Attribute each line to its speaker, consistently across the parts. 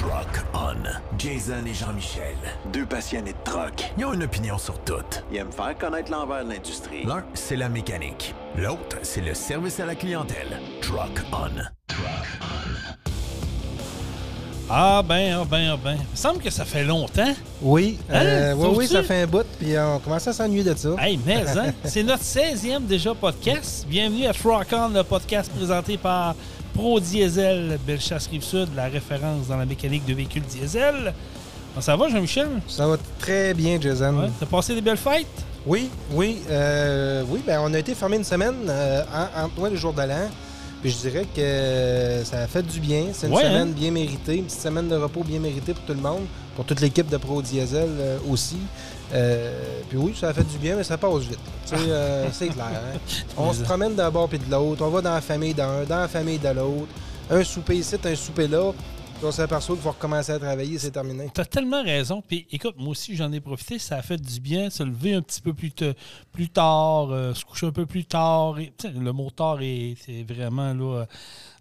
Speaker 1: Truck On. Jason et Jean-Michel.
Speaker 2: Deux passionnés de troc.
Speaker 1: Ils ont une opinion sur tout.
Speaker 2: Ils aiment faire connaître l'envers de l'industrie.
Speaker 1: L'un, c'est la mécanique. L'autre, c'est le service à la clientèle. Truck On.
Speaker 3: Ah ben, ah ben, ah ben. Il me semble que ça fait longtemps.
Speaker 4: Oui, euh,
Speaker 3: Hein?
Speaker 4: oui, oui,
Speaker 3: Trouves-tu?
Speaker 4: ça fait un bout, puis on commence à s'ennuyer de ça.
Speaker 3: Hey, mais, hein? C'est notre 16e déjà podcast. Bienvenue à Rock On, le podcast présenté par Pro Diesel, Bellechasse Rive-Sud, la référence dans la mécanique de véhicules diesel. Bon, ça va, Jean-Michel?
Speaker 4: Ça va très bien, Jason.
Speaker 3: Ouais. T'as passé des belles fêtes?
Speaker 4: Oui, oui, euh, oui, ben on a été fermé une semaine euh, en- ouais, le jour de l'an. Puis je dirais que ça a fait du bien. C'est une
Speaker 3: Ouais,
Speaker 4: semaine
Speaker 3: hein?
Speaker 4: bien méritée, une petite semaine de repos bien méritée pour tout le monde, pour toute l'équipe de Pro Diesel euh, aussi. Euh, puis oui, ça a fait du bien, mais ça passe vite. Euh, c'est clair. hein. On se promène d'un bord puis de l'autre. On va dans la famille d'un, dans la famille de l'autre. Un souper ici, un souper là. Puis on s'aperçoit qu'il faut recommencer à travailler, c'est terminé.
Speaker 3: T'as tellement raison. Puis écoute, moi aussi, j'en ai profité. Ça a fait du bien. Se lever un petit peu plus, te- plus tard, euh, se coucher un peu plus tard. Et, le mot tard est, c'est vraiment là,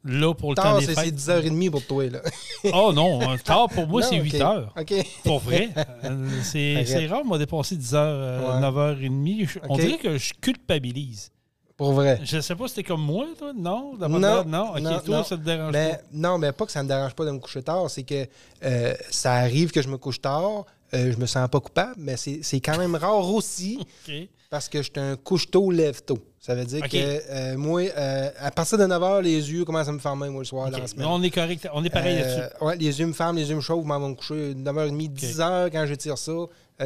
Speaker 3: là pour le temps
Speaker 4: Tard,
Speaker 3: des
Speaker 4: c'est c'est
Speaker 3: fêtes.
Speaker 4: 10h30 pour toi, là.
Speaker 3: Oh non, euh, tard pour moi, c'est
Speaker 4: ok.
Speaker 3: 8 heures.
Speaker 4: OK.
Speaker 3: Pour vrai. Euh, c'est rare, de m'a dépassé 10 heures,
Speaker 4: Ouais.
Speaker 3: 9h30. Je- On dirait que je culpabilise.
Speaker 4: Pour vrai.
Speaker 3: Je sais pas si t'es comme moi, toi. Non?
Speaker 4: Non,
Speaker 3: non, non. Ok,
Speaker 4: non,
Speaker 3: toi,
Speaker 4: non.
Speaker 3: ça te dérange
Speaker 4: Mais,
Speaker 3: pas.
Speaker 4: non, mais pas que ça me dérange pas de me coucher tard, c'est que euh, ça arrive que je me couche tard, euh, je me sens pas coupable, mais c'est quand même rare aussi parce que je suis un couche-tôt, lève-tôt. Ça veut dire que euh, moi, euh, à partir de 9h, les yeux commencent à me fermer, moi, le soir, dans la semaine.
Speaker 3: on est correct. On est pareil
Speaker 4: Euh,
Speaker 3: là-dessus.
Speaker 4: ouais, les yeux me ferment, les yeux me chauffent, m'en vais me coucher 9h30, 10h quand je tire ça.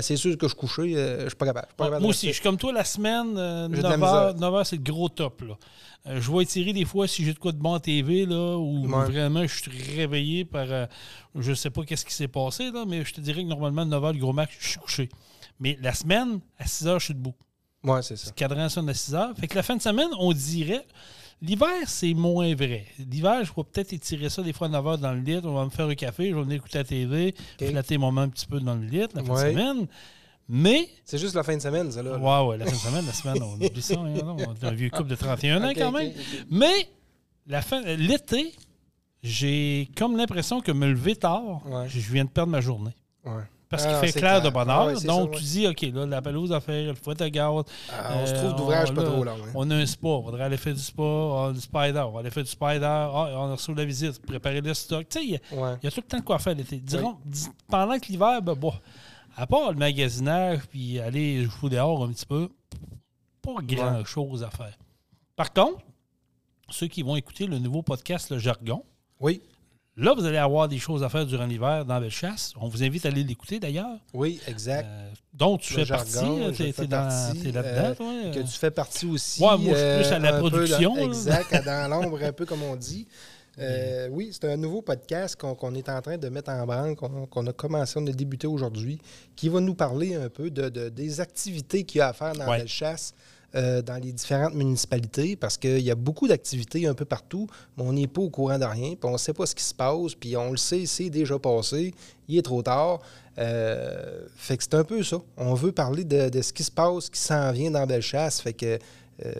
Speaker 4: c'est sûr que je suis couché, euh, je suis pas capable. Je suis pas capable
Speaker 3: moi aussi, je suis comme toi la semaine, euh,
Speaker 4: J'ai de la
Speaker 3: 9h,
Speaker 4: misère.
Speaker 3: 9h, c'est le gros top. Là. Euh, je vais étirer des fois si j'ai de quoi de bon à TV, là,
Speaker 4: Ouais.
Speaker 3: vraiment je suis réveillé par. euh, je sais pas qu'est-ce qui s'est passé, là, mais je te dirais que normalement, 9h, le gros max, je suis couché. Mais la semaine, à 6h, je suis debout.
Speaker 4: Ouais, c'est ça.
Speaker 3: Cadran sonne à 6h. Fait que la fin de semaine, on dirait. L'hiver, c'est moins vrai. L'hiver, je vais peut-être étirer ça des fois à 9h dans le lit. On va me faire un café, je vais venir écouter la TV, flatter mon main un petit peu dans le lit la fin de semaine. Mais
Speaker 4: C'est juste la fin de semaine, ça, là.
Speaker 3: Ouais, ouais, la fin de semaine, la semaine, on oublie ça. hein, non, on est un vieux couple de 31 ans quand même. Mais la fin, l'été, j'ai comme l'impression que me lever tard,
Speaker 4: Ouais.
Speaker 3: je viens de perdre ma journée.
Speaker 4: Ouais.
Speaker 3: Parce
Speaker 4: Ah,
Speaker 3: qu'il fait
Speaker 4: c'est
Speaker 3: clair,
Speaker 4: clair.
Speaker 3: de bonne
Speaker 4: Ah
Speaker 3: heure.
Speaker 4: ouais, c'est
Speaker 3: donc,
Speaker 4: ça,
Speaker 3: tu dis, OK, là, la pelouse à faire, le fouet à gaz.
Speaker 4: Ah, on se
Speaker 3: euh,
Speaker 4: trouve d'ouvrage pas
Speaker 3: là,
Speaker 4: trop long. hein.
Speaker 3: On a un spa, on voudrait aller faire du spa, ah, du spider, on va aller faire du spider, ah, on a reçu la visite, préparer le stock. Tu sais, il y, a- a tout le temps de quoi faire l'été. Dirons- dis- pendant que l'hiver, ben, bon, à part le magasinage puis aller jouer dehors un petit peu, pas grand-chose à faire. Par contre, ceux qui vont écouter le nouveau podcast Le Jargon,
Speaker 4: Oui,
Speaker 3: là, vous allez avoir des choses à faire durant l'hiver dans Bellechasse. On vous invite à aller l'écouter d'ailleurs.
Speaker 4: oui, exact.
Speaker 3: Euh, donc, tu
Speaker 4: Le
Speaker 3: fais
Speaker 4: Jargon,
Speaker 3: partie, euh, t'es dans-
Speaker 4: partie,
Speaker 3: t'es là-dedans,
Speaker 4: euh, que
Speaker 3: euh?
Speaker 4: tu fais partie aussi.
Speaker 3: Ouais, moi, je suis plus à la
Speaker 4: peu
Speaker 3: production, là.
Speaker 4: exact, dans l'ombre, un peu comme on dit. Euh, oui, c'est un nouveau podcast qu'on est en train de mettre en branle, qu'on a commencé, on a débuté aujourd'hui, qui va nous parler un peu de, de- des activités qu'il y a à faire dans
Speaker 3: Ouais.
Speaker 4: la chasse dans les différentes municipalités, parce qu'il y a beaucoup d'activités un peu partout, mais on n'est pas au courant de rien, puis on ne sait pas ce qui se passe, puis on le sait, c'est déjà passé, il est trop tard. Euh, fait que c'est un peu ça. On veut parler de, de ce qui se passe, ce qui s'en vient dans Bellechasse. Fait que euh,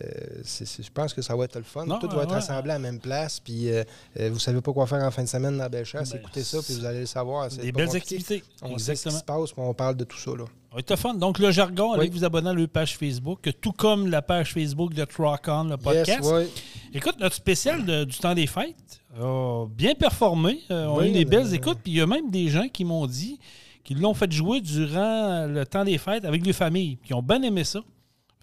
Speaker 4: je pense que ça va être le fun.
Speaker 3: Non,
Speaker 4: Tout va être
Speaker 3: ouais.
Speaker 4: rassemblé à la même place. Puis euh, euh, vous savez pas quoi faire en fin de semaine dans Bellechasse.
Speaker 3: Ben,
Speaker 4: Écoutez ça, puis vous allez le savoir.
Speaker 3: Des belles
Speaker 4: compliqué.
Speaker 3: activités.
Speaker 4: On sait ce qui
Speaker 3: Exactement.
Speaker 4: se passe, puis on parle de tout ça. Là.
Speaker 3: Ça va être fun. Donc, le jargon, allez
Speaker 4: Oui.
Speaker 3: vous abonner à la page Facebook, tout comme la page Facebook de Truck On, le podcast.
Speaker 4: Yes, ouais.
Speaker 3: Écoute, notre spécial de- du temps des fêtes a bien performé. Euh, on a
Speaker 4: Oui,
Speaker 3: eu des belles écoutes. Puis il y a même des gens qui m'ont dit qu'ils l'ont fait jouer durant le temps des fêtes avec les familles. Ils ont bien aimé ça.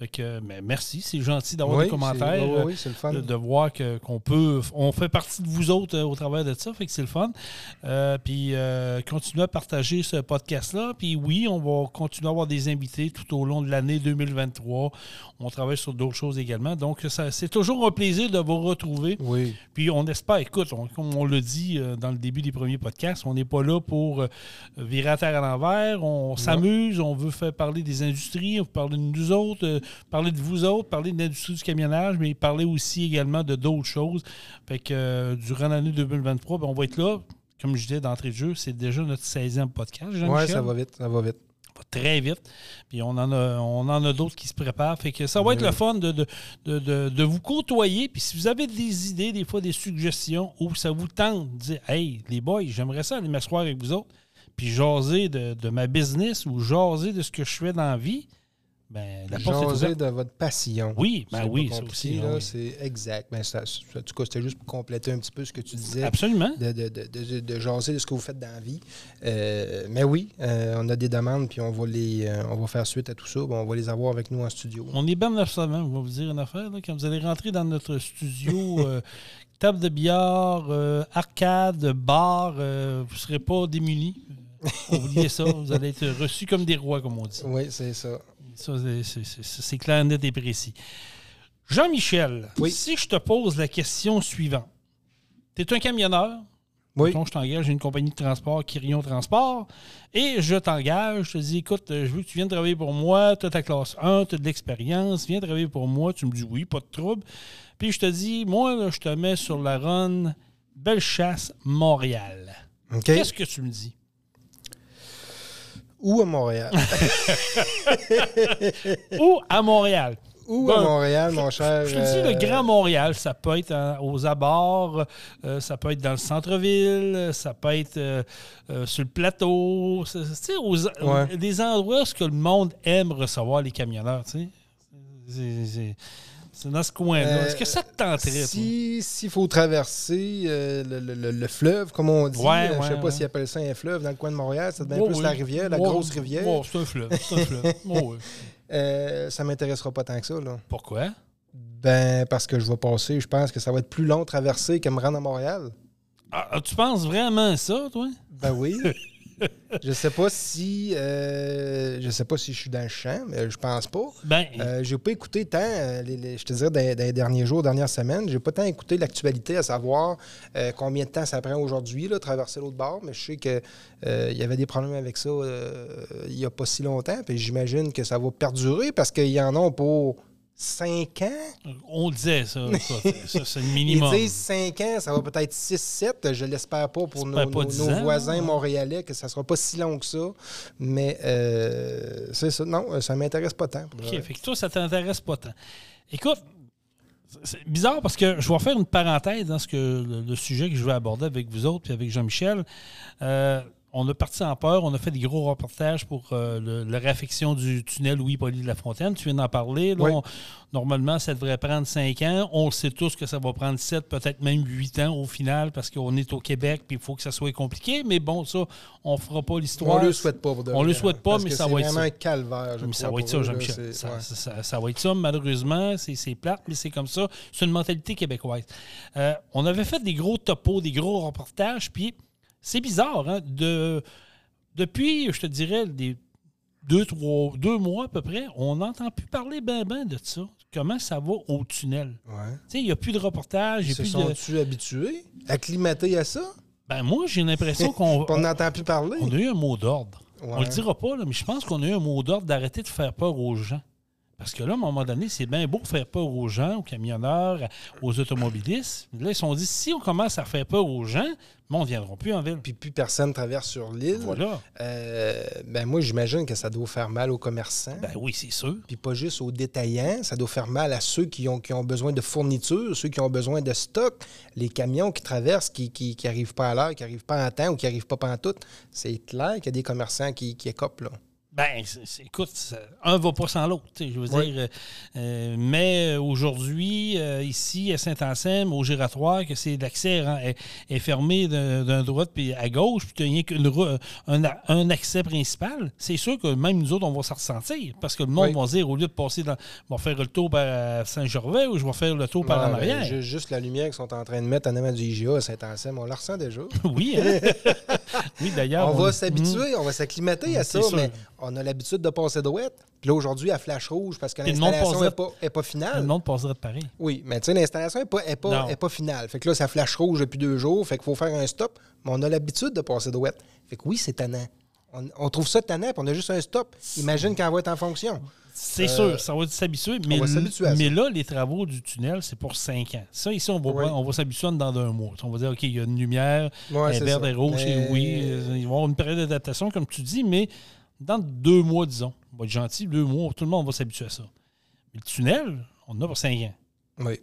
Speaker 3: Fait que, mais merci, c'est gentil d'avoir
Speaker 4: Oui,
Speaker 3: des commentaires.
Speaker 4: oui,
Speaker 3: euh,
Speaker 4: oui, c'est le fun.
Speaker 3: de, de voir que- qu'on peut. On fait partie de vous autres euh, au travers de ça, fait que c'est le fun. Euh, puis euh, continuez à partager ce podcast-là. Puis oui, on va continuer à avoir des invités tout au long de l'année 2023. On travaille sur d'autres choses également. Donc, ça, c'est toujours un plaisir de vous retrouver.
Speaker 4: Oui.
Speaker 3: Puis on espère, écoute, on- comme on l'a dit dans le début des premiers podcasts, on n'est pas là pour virer à terre à l'envers. On s'amuse, on veut faire parler des industries, on veut parler de nous autres, parler de vous autres, parler de l'industrie du camionnage, mais parler aussi également de d'autres choses. Fait que euh, durant l'année 2023, ben, on va être là. Comme je disais d'entrée de jeu, c'est déjà notre 16e podcast.
Speaker 4: Oui, ça va vite, ça va vite.
Speaker 3: très vite. Puis on en a, on en a d'autres qui se préparent. Fait que ça va être le fun de, de, de, de- de vous côtoyer. Puis si vous avez des idées, des fois des suggestions, ou ça vous tente de dire Hey, les boys, j'aimerais ça aller m'asseoir avec vous autres, puis jaser de, de ma business ou jaser de ce que je fais dans la vie, ben la
Speaker 4: Jaser de votre passion.
Speaker 3: Oui, ben oui,
Speaker 4: pas
Speaker 3: ça
Speaker 4: compliqué,
Speaker 3: aussi,
Speaker 4: là,
Speaker 3: oui.
Speaker 4: C'est exact. Ben, ça- en tout cas, c'était juste pour compléter un petit peu ce que tu disais.
Speaker 3: Absolument.
Speaker 4: De, de, de, de, jaser de ce que vous faites dans la vie. Euh, mais oui, euh, on a des demandes, puis on va les euh, on va faire suite à tout ça. Bon, on va les avoir avec nous en studio.
Speaker 3: On est bien absolument. Je vais vous dire une affaire. là, quand vous allez rentrer dans notre studio, table de billard, euh, arcade, bar, euh, vous ne serez pas démunis. Oubliez ça. Vous allez être reçus comme des rois, comme on dit.
Speaker 4: Oui, c'est ça.
Speaker 3: Ça, c'est- clair, net et précis. Jean-Michel,
Speaker 4: Oui.
Speaker 3: si je te pose la question suivante. Tu es un camionneur?
Speaker 4: Oui.
Speaker 3: Mettons, je t'engage, j'ai une compagnie de transport, Kirion Transport, et je t'engage, je te dis, écoute, je veux que tu viennes travailler pour moi, tu as ta classe 1, tu as de l'expérience, viens travailler pour moi, tu me dis oui, pas de trouble. Puis je te dis, moi, là, je te mets sur la run Bellechasse, Montréal. Qu'est-ce que tu me dis?
Speaker 4: Ou à Montréal.
Speaker 3: Ou à Montréal.
Speaker 4: Ou à Montréal, mon cher.
Speaker 3: Je te dis,
Speaker 4: euh,
Speaker 3: le Grand Montréal, ça peut être hein, aux abords, euh, ça peut être dans le centre-ville, ça peut être euh, euh, sur le plateau, c'est-
Speaker 4: Ouais.
Speaker 3: des endroits où ce que le monde aime recevoir les camionneurs, tu sais. C'est- c'est- C'est dans ce coin-là.
Speaker 4: Euh,
Speaker 3: Est-ce que ça te tenterait?
Speaker 4: Si S'il faut traverser euh, le, le- le- le fleuve, comme on dit,
Speaker 3: Ouais,
Speaker 4: euh, je ne
Speaker 3: ouais,
Speaker 4: sais pas
Speaker 3: ouais.
Speaker 4: s'ils appellent ça un fleuve dans le coin de Montréal, ça devient
Speaker 3: Ouais,
Speaker 4: plus
Speaker 3: oui.
Speaker 4: la rivière, la grosse rivière.
Speaker 3: ouais, c'est un fleuve. C'est un fleuve.
Speaker 4: Euh, ça m'intéressera pas tant que ça. Là.
Speaker 3: Pourquoi?
Speaker 4: Ben, parce que je vais passer, je pense que ça va être plus long de traverser que me rendre à Montréal.
Speaker 3: Ah, tu penses vraiment ça, toi?
Speaker 4: Ben oui. je sais pas si euh, je sais pas si je suis dans le champ, mais je pense pas.
Speaker 3: Ben,
Speaker 4: Euh, j'ai pas écouté tant, euh, les- les- je te dirais, dans, dans les derniers jours, dernières semaines, j'ai pas tant écouté l'actualité, à savoir euh, combien de temps ça prend aujourd'hui, là, traverser l'autre bord, mais je sais qu'il y avait des problèmes avec ça il y a pas si longtemps, puis j'imagine que ça va perdurer parce qu'ils y en ont pour cinq ans?
Speaker 3: on disait ça. ça, ça, c'est le
Speaker 4: Ils
Speaker 3: minimum.
Speaker 4: disent 5 ans, ça va peut-être 6-7. Je l'espère pas pour nos,
Speaker 3: J'espère pas
Speaker 4: nos-
Speaker 3: 10
Speaker 4: nos
Speaker 3: ans,
Speaker 4: voisins montréalais, que ça sera pas si long que ça. Mais euh, c'est ça. Non, ça m'intéresse pas tant.
Speaker 3: OK,
Speaker 4: vrai.
Speaker 3: fait que toi, ça t'intéresse pas tant. Écoute, c'est bizarre parce que je vais faire une parenthèse dans ce que le, le sujet que je vais aborder avec vous autres puis avec Jean-Michel. Euh, on a parti en peur, on a fait des gros reportages pour euh, le- la réaffection du tunnel Louis-Poly de la Fontaine. Tu viens d'en parler. là.
Speaker 4: Oui.
Speaker 3: On- normalement, ça devrait prendre cinq ans. On sait tous que ça va prendre sept, peut-être même huit ans au final parce qu'on est au Québec puis il faut que ça soit compliqué. Mais bon, ça, on fera pas l'histoire.
Speaker 4: On le souhaite pas. Pour de
Speaker 3: On le
Speaker 4: vrai,
Speaker 3: souhaite pas,
Speaker 4: parce
Speaker 3: mais
Speaker 4: que
Speaker 3: ça
Speaker 4: c'est
Speaker 3: va être
Speaker 4: vraiment
Speaker 3: ça.
Speaker 4: un calvaire. je
Speaker 3: Mais ça va être ça, Jean-Michel.
Speaker 4: c'est-
Speaker 3: Ça,
Speaker 4: ouais.
Speaker 3: ça- ça- ça va être ça, malheureusement. C'est c'est plate, mais c'est comme ça. C'est une mentalité québécoise. Euh, on avait fait des gros topos, des gros reportages, puis c'est bizarre, hein, de, depuis, je te dirais, des deux, trois, deux mois à peu près, on n'entend plus parler ben ben de ça. Comment ça va au tunnel?
Speaker 4: Ouais.
Speaker 3: Tu il n'y a plus de n'y
Speaker 4: se
Speaker 3: plus de...
Speaker 4: habitués, acclimatés à ça?
Speaker 3: Ben moi, j'ai l'impression qu'on
Speaker 4: On n'entend plus parler.
Speaker 3: on a eu un mot d'ordre. On le dira pas, là, mais je pense qu'on a eu un mot d'ordre d'arrêter de faire peur aux gens. Parce que là, à un moment donné, c'est bien beau faire peur aux gens, aux camionneurs, aux automobilistes. Là, ils se sont dit, si on commence à faire peur aux gens, bon, on ne viendront plus en ville.
Speaker 4: Puis plus personne traverse sur l'île.
Speaker 3: Voilà.
Speaker 4: Euh, ben moi, j'imagine que ça doit faire mal aux commerçants.
Speaker 3: Ben oui, c'est sûr.
Speaker 4: puis pas juste aux détaillants, ça doit faire mal à ceux qui ont, qui ont besoin de fournitures, ceux qui ont besoin de stock, les camions qui traversent, qui n'arrivent qui, pas à l'heure, qui n'arrivent pas en temps ou qui n'arrivent pas pantoute. C'est clair qu'il y a des commerçants qui, qui écopent, là.
Speaker 3: Ben, écoute, un va pas sans l'autre. Je veux
Speaker 4: Oui.
Speaker 3: dire, euh, euh, mais aujourd'hui, euh, ici à Saint-Anselme, au giratoire, que c'est l'accès hein, est, est fermé d'un droite puis à gauche, puis tu n'as rien qu'une rou- un, a- un accès principal, c'est sûr que même nous autres, on va s'en ressentir. Parce que le monde
Speaker 4: Oui.
Speaker 3: va se dire, au lieu de passer dans. Je vais faire le tour par Saint-Gervais ou je vais faire le tour par en
Speaker 4: Ouais,
Speaker 3: arrière.
Speaker 4: ju- Juste la lumière qu'ils sont en train de mettre en avant du IGA à Saint-Anselme, on la ressent déjà.
Speaker 3: oui, hein? oui, d'ailleurs.
Speaker 4: on va s'habituer, on va s'acclimater à
Speaker 3: Mm,
Speaker 4: ça, mais on a l'habitude de passer droite. Puis là, aujourd'hui, à flash rouge, parce que
Speaker 3: le
Speaker 4: l'installation n'est pas, est pas
Speaker 3: Le
Speaker 4: finale.
Speaker 3: monde passerait de pareil.
Speaker 4: Oui, mais tu sais, l'installation n'est pas, est pas,
Speaker 3: Non.
Speaker 4: est pas finale. Fait que là, ça flash rouge depuis deux jours. Fait qu'il faut faire un stop. Mais on a l'habitude de passer droite. Fait que oui, c'est tannant. On, on trouve ça tannant, puis on a juste un stop. Imagine quand elle va être en fonction.
Speaker 3: C'est
Speaker 4: Euh,
Speaker 3: sûr, ça va s'habituer. Mais, mais là, les travaux du tunnel, c'est pour cinq ans. Ça, ici, on va,
Speaker 4: Oui.
Speaker 3: pas- on va s'habituer en dedans d'un mois. On va dire, OK, il y a une lumière,
Speaker 4: Ouais,
Speaker 3: elle est verte rouge,
Speaker 4: Mais-
Speaker 3: et oui, euh, il va y avoir une période d'adaptation, comme tu dis, mais dans deux mois, disons, on va être gentil, deux mois, tout le monde va s'habituer à ça. Mais le tunnel, on en a pour cinq ans.
Speaker 4: Oui.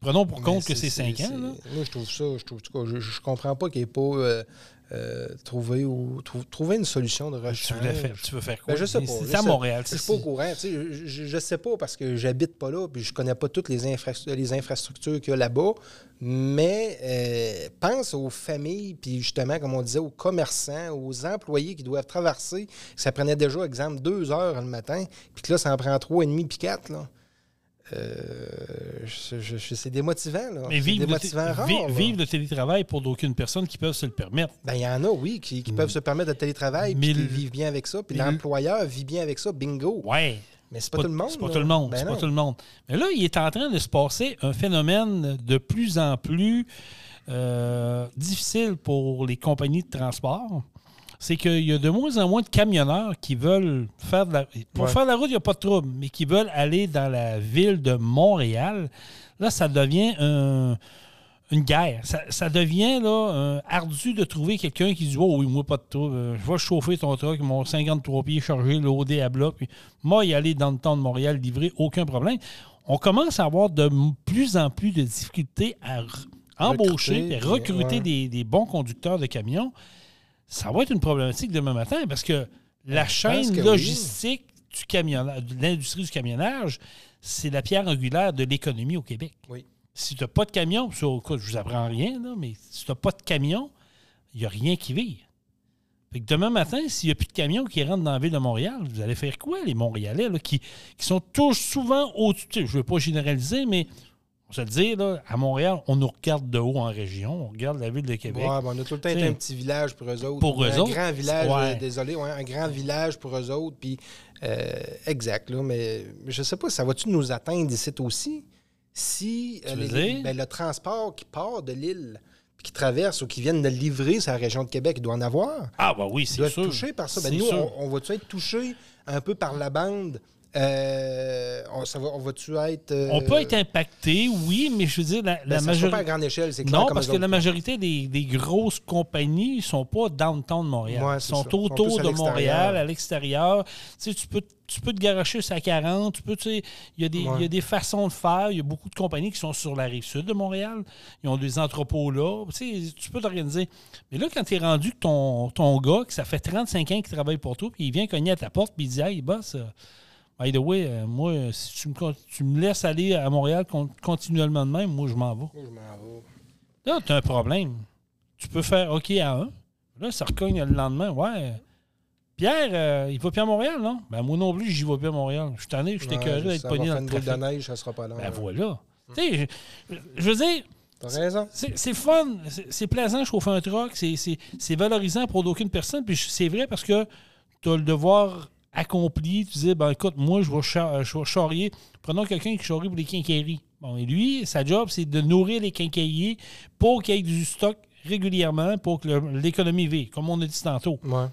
Speaker 3: Prenons pour compte que c'est cinq
Speaker 4: c'est-
Speaker 3: ans. là.
Speaker 4: Moi, je trouve ça. Je, trouve, en tout cas, je, je comprends pas qu'il n'y ait pas euh, euh, trouvé, ou, trou- une solution de
Speaker 3: Tu,
Speaker 4: rechange.
Speaker 3: faire, tu veux faire quoi?
Speaker 4: Ben, je sais pas.
Speaker 3: C'est à Montréal.
Speaker 4: Je
Speaker 3: c'est-
Speaker 4: suis pas au courant. Je, je sais pas parce que j'habite pas là puis je connais pas toutes les, infra- les infrastructures qu'il y a là-bas. Mais euh, pense aux familles, puis justement, comme on disait, aux commerçants, aux employés qui doivent traverser. Ça prenait déjà, exemple, deux heures le matin, puis que là, ça en prend trois et demi, puis quatre. Là. Euh, je- je- je- c'est démotivant. Là.
Speaker 3: Mais vivre, le,
Speaker 4: démotivant
Speaker 3: té-
Speaker 4: rare,
Speaker 3: vi-
Speaker 4: là.
Speaker 3: vivre le télétravail pour d'aucune personne qui peuvent se le permettre.
Speaker 4: Ben, il y en a, oui, qui, qui peuvent se permettre de télétravail, puis qui vivent bien avec ça, puis
Speaker 3: le-
Speaker 4: l'employeur vit bien avec ça, bingo.
Speaker 3: Ouais.
Speaker 4: Mais c'est pas, tout le monde.
Speaker 3: C'est pas tout le monde.
Speaker 4: Ben
Speaker 3: c'est pas tout le monde. Mais là, il est en train de se passer un phénomène de plus en plus euh, difficile pour les compagnies de transport. C'est qu'il y a de moins en moins de camionneurs qui veulent faire de la. Pour
Speaker 4: Ouais.
Speaker 3: faire la route, il n'y a pas de trouble, mais qui veulent aller dans la ville de Montréal. Là, ça devient un- une guerre. Ça, ça devient là, euh, ardu de trouver quelqu'un qui dit Oh oui, moi, pas de trouble. Euh, Je vais chauffer ton truck, mon 53 pieds chargé, l'OD à bloc, puis moi, y aller dans le temps de Montréal, livrer, aucun problème. On commence à avoir de plus en plus de difficultés à embaucher
Speaker 4: Recruter,
Speaker 3: et recruter
Speaker 4: ouais.
Speaker 3: des, des bons conducteurs de camions. Ça va être une problématique demain matin parce que la chaîne
Speaker 4: que oui.
Speaker 3: logistique du camionnage, de l'industrie du camionnage, c'est la pierre angulaire de l'économie au Québec.
Speaker 4: Oui.
Speaker 3: Si tu n'as pas de camion, je vous apprends rien, là, mais si tu n'as pas de camion, il n'y a rien qui vit. Fait que demain matin, s'il n'y a plus de camions qui rentrent dans la ville de Montréal, vous allez faire quoi, les Montréalais, là, qui, qui sont tous souvent au-dessus? Je ne veux pas généraliser, mais on se le dire, là, à Montréal, on nous regarde de haut en région, on regarde la ville de Québec.
Speaker 4: Ouais, ben, on a tout le temps été un petit village pour eux autres.
Speaker 3: pour
Speaker 4: ou
Speaker 3: eux
Speaker 4: un
Speaker 3: autres,
Speaker 4: grand village,
Speaker 3: ouais.
Speaker 4: euh, désolé, ouais, un grand village pour eux autres. Puis, euh, exact, là, mais je sais pas, ça va-tu nous atteindre ici aussi? Si euh, les- ben, le transport qui part de l'île, qui traverse ou qui viennent de livrer la région de Québec, il doit en avoir.
Speaker 3: Ah, bah oui,
Speaker 4: Il
Speaker 3: c'est
Speaker 4: doit être
Speaker 3: sûr.
Speaker 4: touché par ça. Ben, nous,
Speaker 3: sûr.
Speaker 4: on, on va-tu être touché un peu par la bande? Euh, on, ça va, on va-tu être. euh,
Speaker 3: On peut être impacté, oui, mais je veux dire, la, la
Speaker 4: fait pas à
Speaker 3: majorité.
Speaker 4: grande échelle, c'est clair.
Speaker 3: Non, parce que la majorité des, des grosses compagnies ne sont pas downtown de Montréal.
Speaker 4: Ouais,
Speaker 3: Ils sont
Speaker 4: ça.
Speaker 3: Autour de. Montréal, à l'extérieur. Tu sais, tu peux, tu peux te garocher sur la 40. Tu peux, tu sais, il y, a des-
Speaker 4: Ouais.
Speaker 3: il y a des façons de faire. Il y a beaucoup de compagnies qui sont sur la rive sud de Montréal. Ils ont des entrepôts là. Tu sais, tu peux t'organiser. Mais là, quand tu es rendu que ton, ton gars, que ça fait 35 ans qu'il travaille pour toi, puis il vient cogner à ta porte, puis il dit Hey, boss, euh, by the way, euh, moi, si tu me, con- tu me laisses aller à Montréal con- continuellement de même, moi, je m'en vais.
Speaker 4: Moi, je m'en vais.
Speaker 3: Là, tu as un problème. Tu peux faire OK à un. Là, ça recogne le lendemain. Ouais. Pierre, euh, il va plus à Montréal, non? Ben, moi non plus, j'y vais plus à Montréal. Je suis tanné, je suis écœuré d'être pogné dans le
Speaker 4: boule de
Speaker 3: trafic.
Speaker 4: neige, ça sera pas long.
Speaker 3: Ben,
Speaker 4: là.
Speaker 3: voilà. Tu sais, je, je veux dire,
Speaker 4: T'as raison.
Speaker 3: c'est fun, c'est plaisant chauffer un truck, c'est valorisant pour d'aucune personne. Puis c'est vrai parce que tu as le devoir accompli. Tu dis, ben écoute, moi, je vais, cha- je vais charrier. Prenons quelqu'un qui charrie pour les quincailleries. Bon, et lui, sa job, c'est de nourrir les quincailliers pour qu'il y ait du stock régulièrement pour que l'économie vive, comme on a dit tantôt.
Speaker 4: Ouais.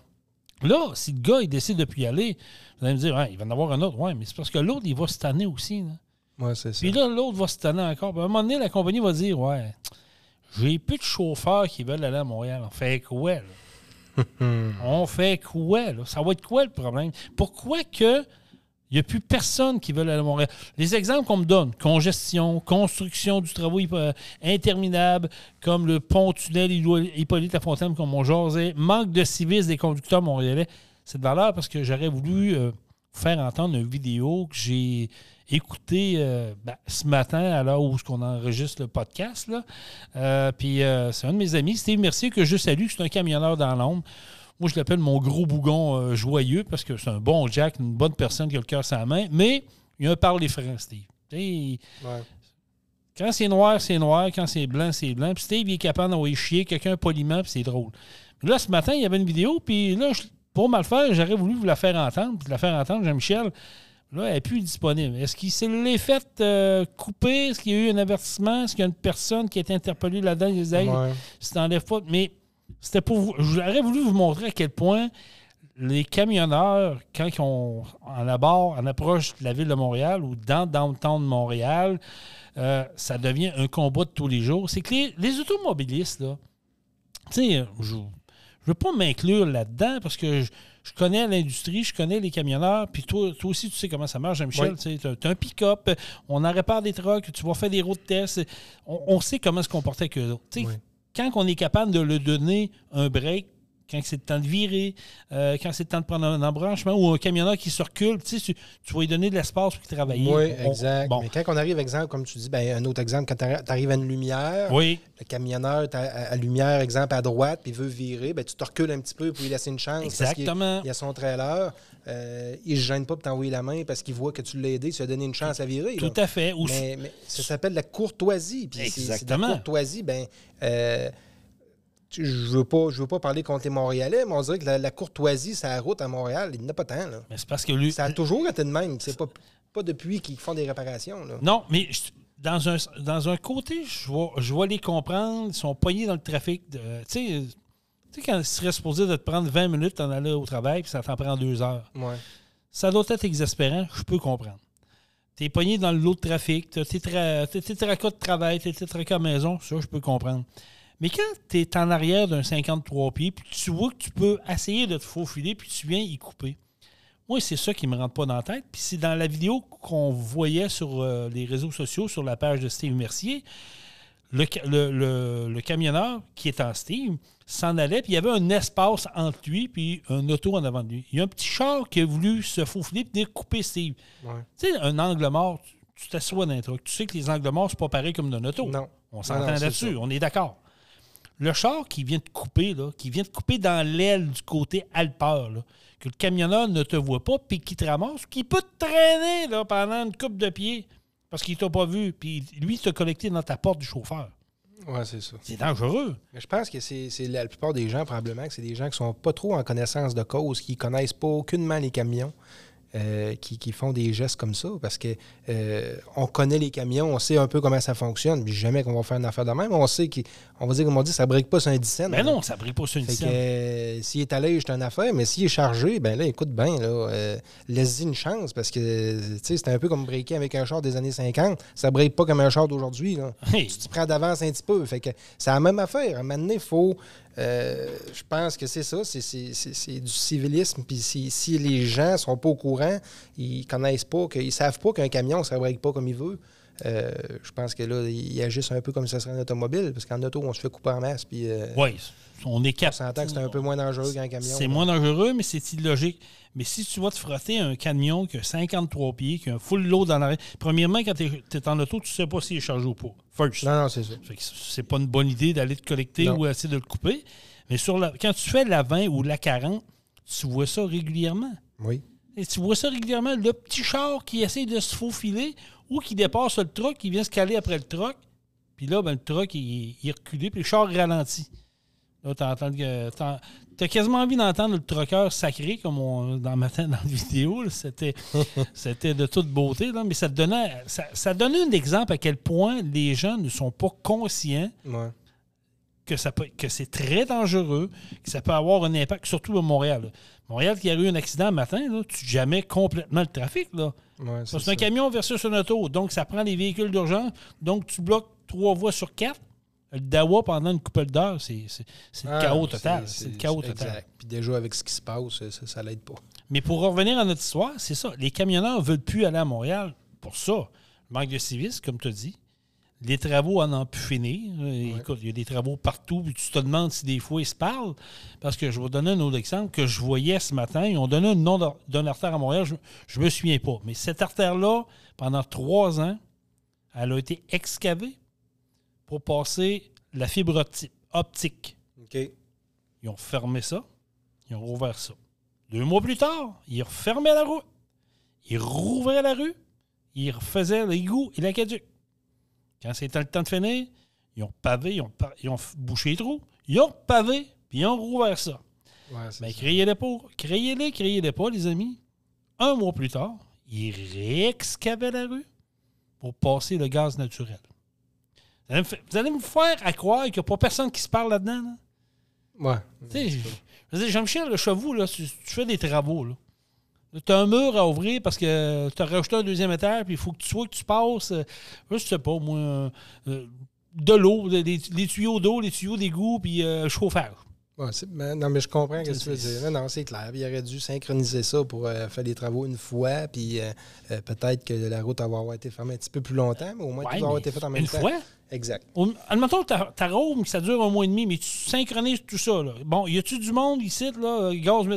Speaker 3: Là, si le gars, il décide de plus y aller, vous allez me dire, Ouais, il va en avoir un autre. Oui, mais c'est parce que l'autre, il va se tanner aussi. là.
Speaker 4: Ouais, c'est ça.
Speaker 3: Puis là, l'autre va se tanner encore. Puis à un moment donné, la compagnie va dire Ouais, j'ai plus de chauffeurs qui veulent aller à Montréal. On fait quoi, là? On fait quoi, là? Ça va être quoi le problème? Pourquoi que il n'y a plus personne qui veut aller à Montréal? Les exemples qu'on me donne, congestion, construction du travail euh, interminable, comme le pont-tunnel Hippolyte Lafontaine, comme on jasait, manque de civisme des conducteurs montréalais, c'est de valeur parce que j'aurais voulu euh, faire entendre une vidéo que j'ai écoutée euh, ben, ce matin à l'heure où on enregistre le podcast. Là. Euh, puis euh, c'est un de mes amis, Steve Mercier, que je salue, c'est un camionneur dans l'ombre. Moi, je l'appelle mon gros bougon euh, joyeux parce que c'est un bon Jack, une bonne personne qui a le cœur sur la main, mais il a un parler franc, Steve.
Speaker 4: Ouais.
Speaker 3: quand c'est noir, c'est noir. Quand c'est blanc, c'est blanc. Puis Steve, il est capable d'envoyer chier quelqu'un poliment, puis c'est drôle. Mais là, ce matin, il y avait une vidéo, puis là, je- pour mal faire, j'aurais voulu vous la faire entendre. Puis la faire entendre, Jean-Michel, là, elle n'est plus disponible. Est-ce qu'il s'est les fait euh, couper? Est-ce qu'il y a eu un avertissement? Est-ce qu'il y a une personne qui a été interpellée là-dedans? Il disait, Hey,
Speaker 4: Ouais.
Speaker 3: t'enlèves pas. Mais c'était pour vous. J'aurais voulu vous montrer à quel point les camionneurs, quand ils ont en abord, en approche de la ville de Montréal ou dans downtown de Montréal, euh, ça devient un combat de tous les jours. C'est que les, les automobilistes, là, tu sais, je, veux pas m'inclure là-dedans parce que je, je connais l'industrie, je connais les camionneurs, puis toi, toi aussi, tu sais comment ça marche, Jean-Michel.
Speaker 4: Oui.
Speaker 3: Tu as, un pick-up, on en répare des trucks, tu vas faire des routes tests. On, on sait comment se comporter avec eux autres.
Speaker 4: Oui.
Speaker 3: Quand on est capable de leur donner un break, quand c'est le temps de virer, euh, quand c'est le temps de prendre un embranchement ou un camionneur qui se recule, tu, sais, tu, vas lui donner de l'espace pour travailler.
Speaker 4: Oui,
Speaker 3: On-
Speaker 4: exact.
Speaker 3: bon.
Speaker 4: Mais quand on arrive, exemple, comme tu dis, ben, un autre exemple, quand tu arrives à une lumière,
Speaker 3: Oui,
Speaker 4: le camionneur à, à lumière, exemple, à droite, puis il veut virer, ben, tu te recules un petit peu pour lui laisser une chance. parce qu'il-
Speaker 3: exactement.
Speaker 4: Il a son trailer. Euh, il ne se gêne pas pour t'envoyer la main parce qu'il voit que tu l'as aidé, tu lui as donné une chance à virer. là.
Speaker 3: Tout à fait. Ou-
Speaker 4: Mais, mais ça s'appelle la courtoisie. Puis c'est- c'est
Speaker 3: Exactement.
Speaker 4: la courtoisie, ben, euh, je veux pas, je veux pas parler contre les Montréalais, mais on dirait que la, la courtoisie, ça route à Montréal, il n'y en a pas tant. Là.
Speaker 3: Mais c'est parce que lui.
Speaker 4: Ça a toujours été de même. C'est pas, pas depuis qu'ils font des réparations. Là.
Speaker 3: Non, mais je- dans un, dans un côté, je vais, je vais les comprendre. Ils sont poignés dans le trafic. Tu sais, quand il serait supposé de te prendre 20 minutes d'en aller au travail, puis ça t'en prend deux heures.
Speaker 4: Ouais.
Speaker 3: Ça doit être exaspérant, je peux comprendre. T'es pogné dans le lot de trafic, tes, tes tracas de travail, t'as tes tracas à maison, ça, je peux comprendre. Mais quand tu es en arrière d'un 53 pieds, puis tu vois que tu peux essayer de te faufiler, puis tu viens y couper. Moi, c'est ça qui me rentre pas dans la tête. Puis c'est dans la vidéo qu'on voyait sur euh, les réseaux sociaux, sur la page de Steve Mercier, le, ca- le- le- le camionneur qui est en Steve s'en allait, puis il y avait un espace entre lui puis un auto en avant de lui. Il y a un petit char qui a voulu se faufiler puis venir couper Steve.
Speaker 4: Ouais.
Speaker 3: Tu sais, un angle mort, tu- t'assois dans un truc. Tu sais que les angles morts, c'est pas pareil comme d'un auto.
Speaker 4: Non.
Speaker 3: On s'entend là-dessus, on est d'accord. Le char qui vient de couper, là, qui vient de couper dans l'aile du côté alpeur, là, que le camionneur ne te voit pas, puis qui te ramasse, qui peut te traîner là, pendant une coupe de pied parce qu'il t'a pas vu, puis lui, il t'a collecté dans ta porte du chauffeur.
Speaker 4: Ouais, c'est ça.
Speaker 3: C'est dangereux.
Speaker 4: Mais je pense que c'est la, la plupart des gens, probablement, que c'est des gens qui sont pas trop en connaissance de cause, qui connaissent pas aucunement les camions, euh, qui, qui font des gestes comme ça, parce que euh, on connaît les camions, on sait un peu comment ça fonctionne, puis jamais qu'on va faire une affaire de même. On sait qu'on va dire, comme on dit, ça break pas sur un 10 cents.
Speaker 3: Mais non, ça brille pas sur
Speaker 4: que
Speaker 3: scène.
Speaker 4: euh, s'il est allé, c'est une affaire, mais s'il est chargé, ben là, écoute bien, là, euh, laisse-y une chance parce que tu sais, c'est un peu comme breaker avec un char des années 50. Ça break pas comme un char d'aujourd'hui.
Speaker 3: Hey,
Speaker 4: Tu te prends d'avance un petit peu. Fait que c'est la même affaire. À un moment donné, il faut. euh, je pense que c'est ça, c'est- du civilisme. Puis si, si les gens sont pas au courant, ils connaissent pas, qu'ils savent pas qu'un camion, ça ne break pas comme il veut. Euh, je pense que là, ils agissent un peu comme si ça serait un automobile, parce qu'en auto, on se fait couper en masse. Puis euh,
Speaker 3: ouais, on est
Speaker 4: on
Speaker 3: capable.
Speaker 4: s'entend que c'est un peu moins dangereux qu'un camion.
Speaker 3: C'est moins dangereux, mais c'est illogique. Mais si tu vas te frotter un camion qui a 53 pieds, qui a un full load dans l'arrêt, premièrement, quand tu es, en auto, tu sais pas s'il est chargé ou pas. First.
Speaker 4: Non, non, c'est ça.
Speaker 3: C'est pas une bonne idée d'aller te collecter
Speaker 4: Non.
Speaker 3: ou essayer de le couper. Mais sur la, quand tu fais la 20 ou la 40, tu vois ça régulièrement.
Speaker 4: Oui.
Speaker 3: Et tu vois ça régulièrement, le petit char qui essaie de se faufiler ou qui dépasse le truck, qui vient se caler après le truck. Puis là, ben, le truck, il, il est reculé, puis le char ralentit. Là, t'entends que- t'as quasiment envie d'entendre le trucker sacré, comme on, dans matin dans la vidéo. C'était, c'était de toute beauté, là, mais ça, te donnait, ça, ça donnait un exemple à quel point les gens ne sont pas conscients
Speaker 4: Ouais.
Speaker 3: Que, ça peut, que c'est très dangereux, que ça peut avoir un impact, surtout à Montréal. là. Montréal qui a eu un accident le matin, là, tu jamais complètement le trafic. Là.
Speaker 4: Ouais, c'est
Speaker 3: un camion versus un auto. Donc, ça prend les véhicules d'urgence. Donc, tu bloques trois voies sur quatre. Le Dawa, pendant une couple d'heures, c'est c'est- c'est le
Speaker 4: Ah,
Speaker 3: chaos total. C'est le chaos total.
Speaker 4: Exact. Puis déjà, avec ce qui se passe, ça, ça l'aide pas.
Speaker 3: Mais pour revenir à notre histoire, c'est ça. Les camionneurs ne veulent plus aller à Montréal pour ça. Le manque de civisme, comme tu as dit. Les travaux en ont pu finir. Euh, Écoute, il y a des travaux partout, puis tu te demandes si des fois ils se parlent. Parce que je vais donner un autre exemple que je voyais ce matin. Ils ont donné un nom d'une artère à Montréal, je ne me souviens pas. Mais cette artère-là, pendant trois ans, elle a été excavée pour passer la fibre opti- optique.
Speaker 4: OK.
Speaker 3: Ils ont fermé ça. Ils ont rouvert ça. Deux mois plus tard, ils refermaient la route. Ils rouvraient la rue. Ils refaisaient l'égout et la caduc. Quand c'était le temps de finir, ils ont pavé, ils ont, ils ont bouché les trous, ils ont pavé, puis ils ont rouvert ça.
Speaker 4: Ouais,
Speaker 3: Mais créez-les pas. Créez-les, créez-les pas, les amis. Un mois plus tard, ils réexcavaient la rue pour passer le gaz naturel. Vous allez me, fa- vous allez me faire à croire qu'il n'y a pas personne qui se parle là-dedans. Là?
Speaker 4: Ouais.
Speaker 3: Jean-Michel, le chevaux, là, tu, tu fais des travaux. Là. Tu as un mur à ouvrir parce que tu as rajouté un deuxième étage, puis il faut que tu sois que tu passes, euh, je sais pas, moi, euh, de l'eau, les tuyaux d'eau, les tuyaux d'égout, puis euh, chauffage.
Speaker 4: Ouais, c'est- mais- non, mais je comprends ce que tu veux dire. Non, non, c'est clair. Il aurait dû synchroniser ça pour euh, faire des travaux une fois, puis euh, euh, peut-être que la route va avoir été fermée un petit peu plus longtemps, mais au moins
Speaker 3: Ouais,
Speaker 4: tout va avoir été fait en même
Speaker 3: une
Speaker 4: temps.
Speaker 3: fois?
Speaker 4: Exact.
Speaker 3: Au- Admettons que ta, Rome, ça dure un mois et demi, mais tu synchronises tout ça. Là. Bon, y a-tu du monde ici, là, gaz,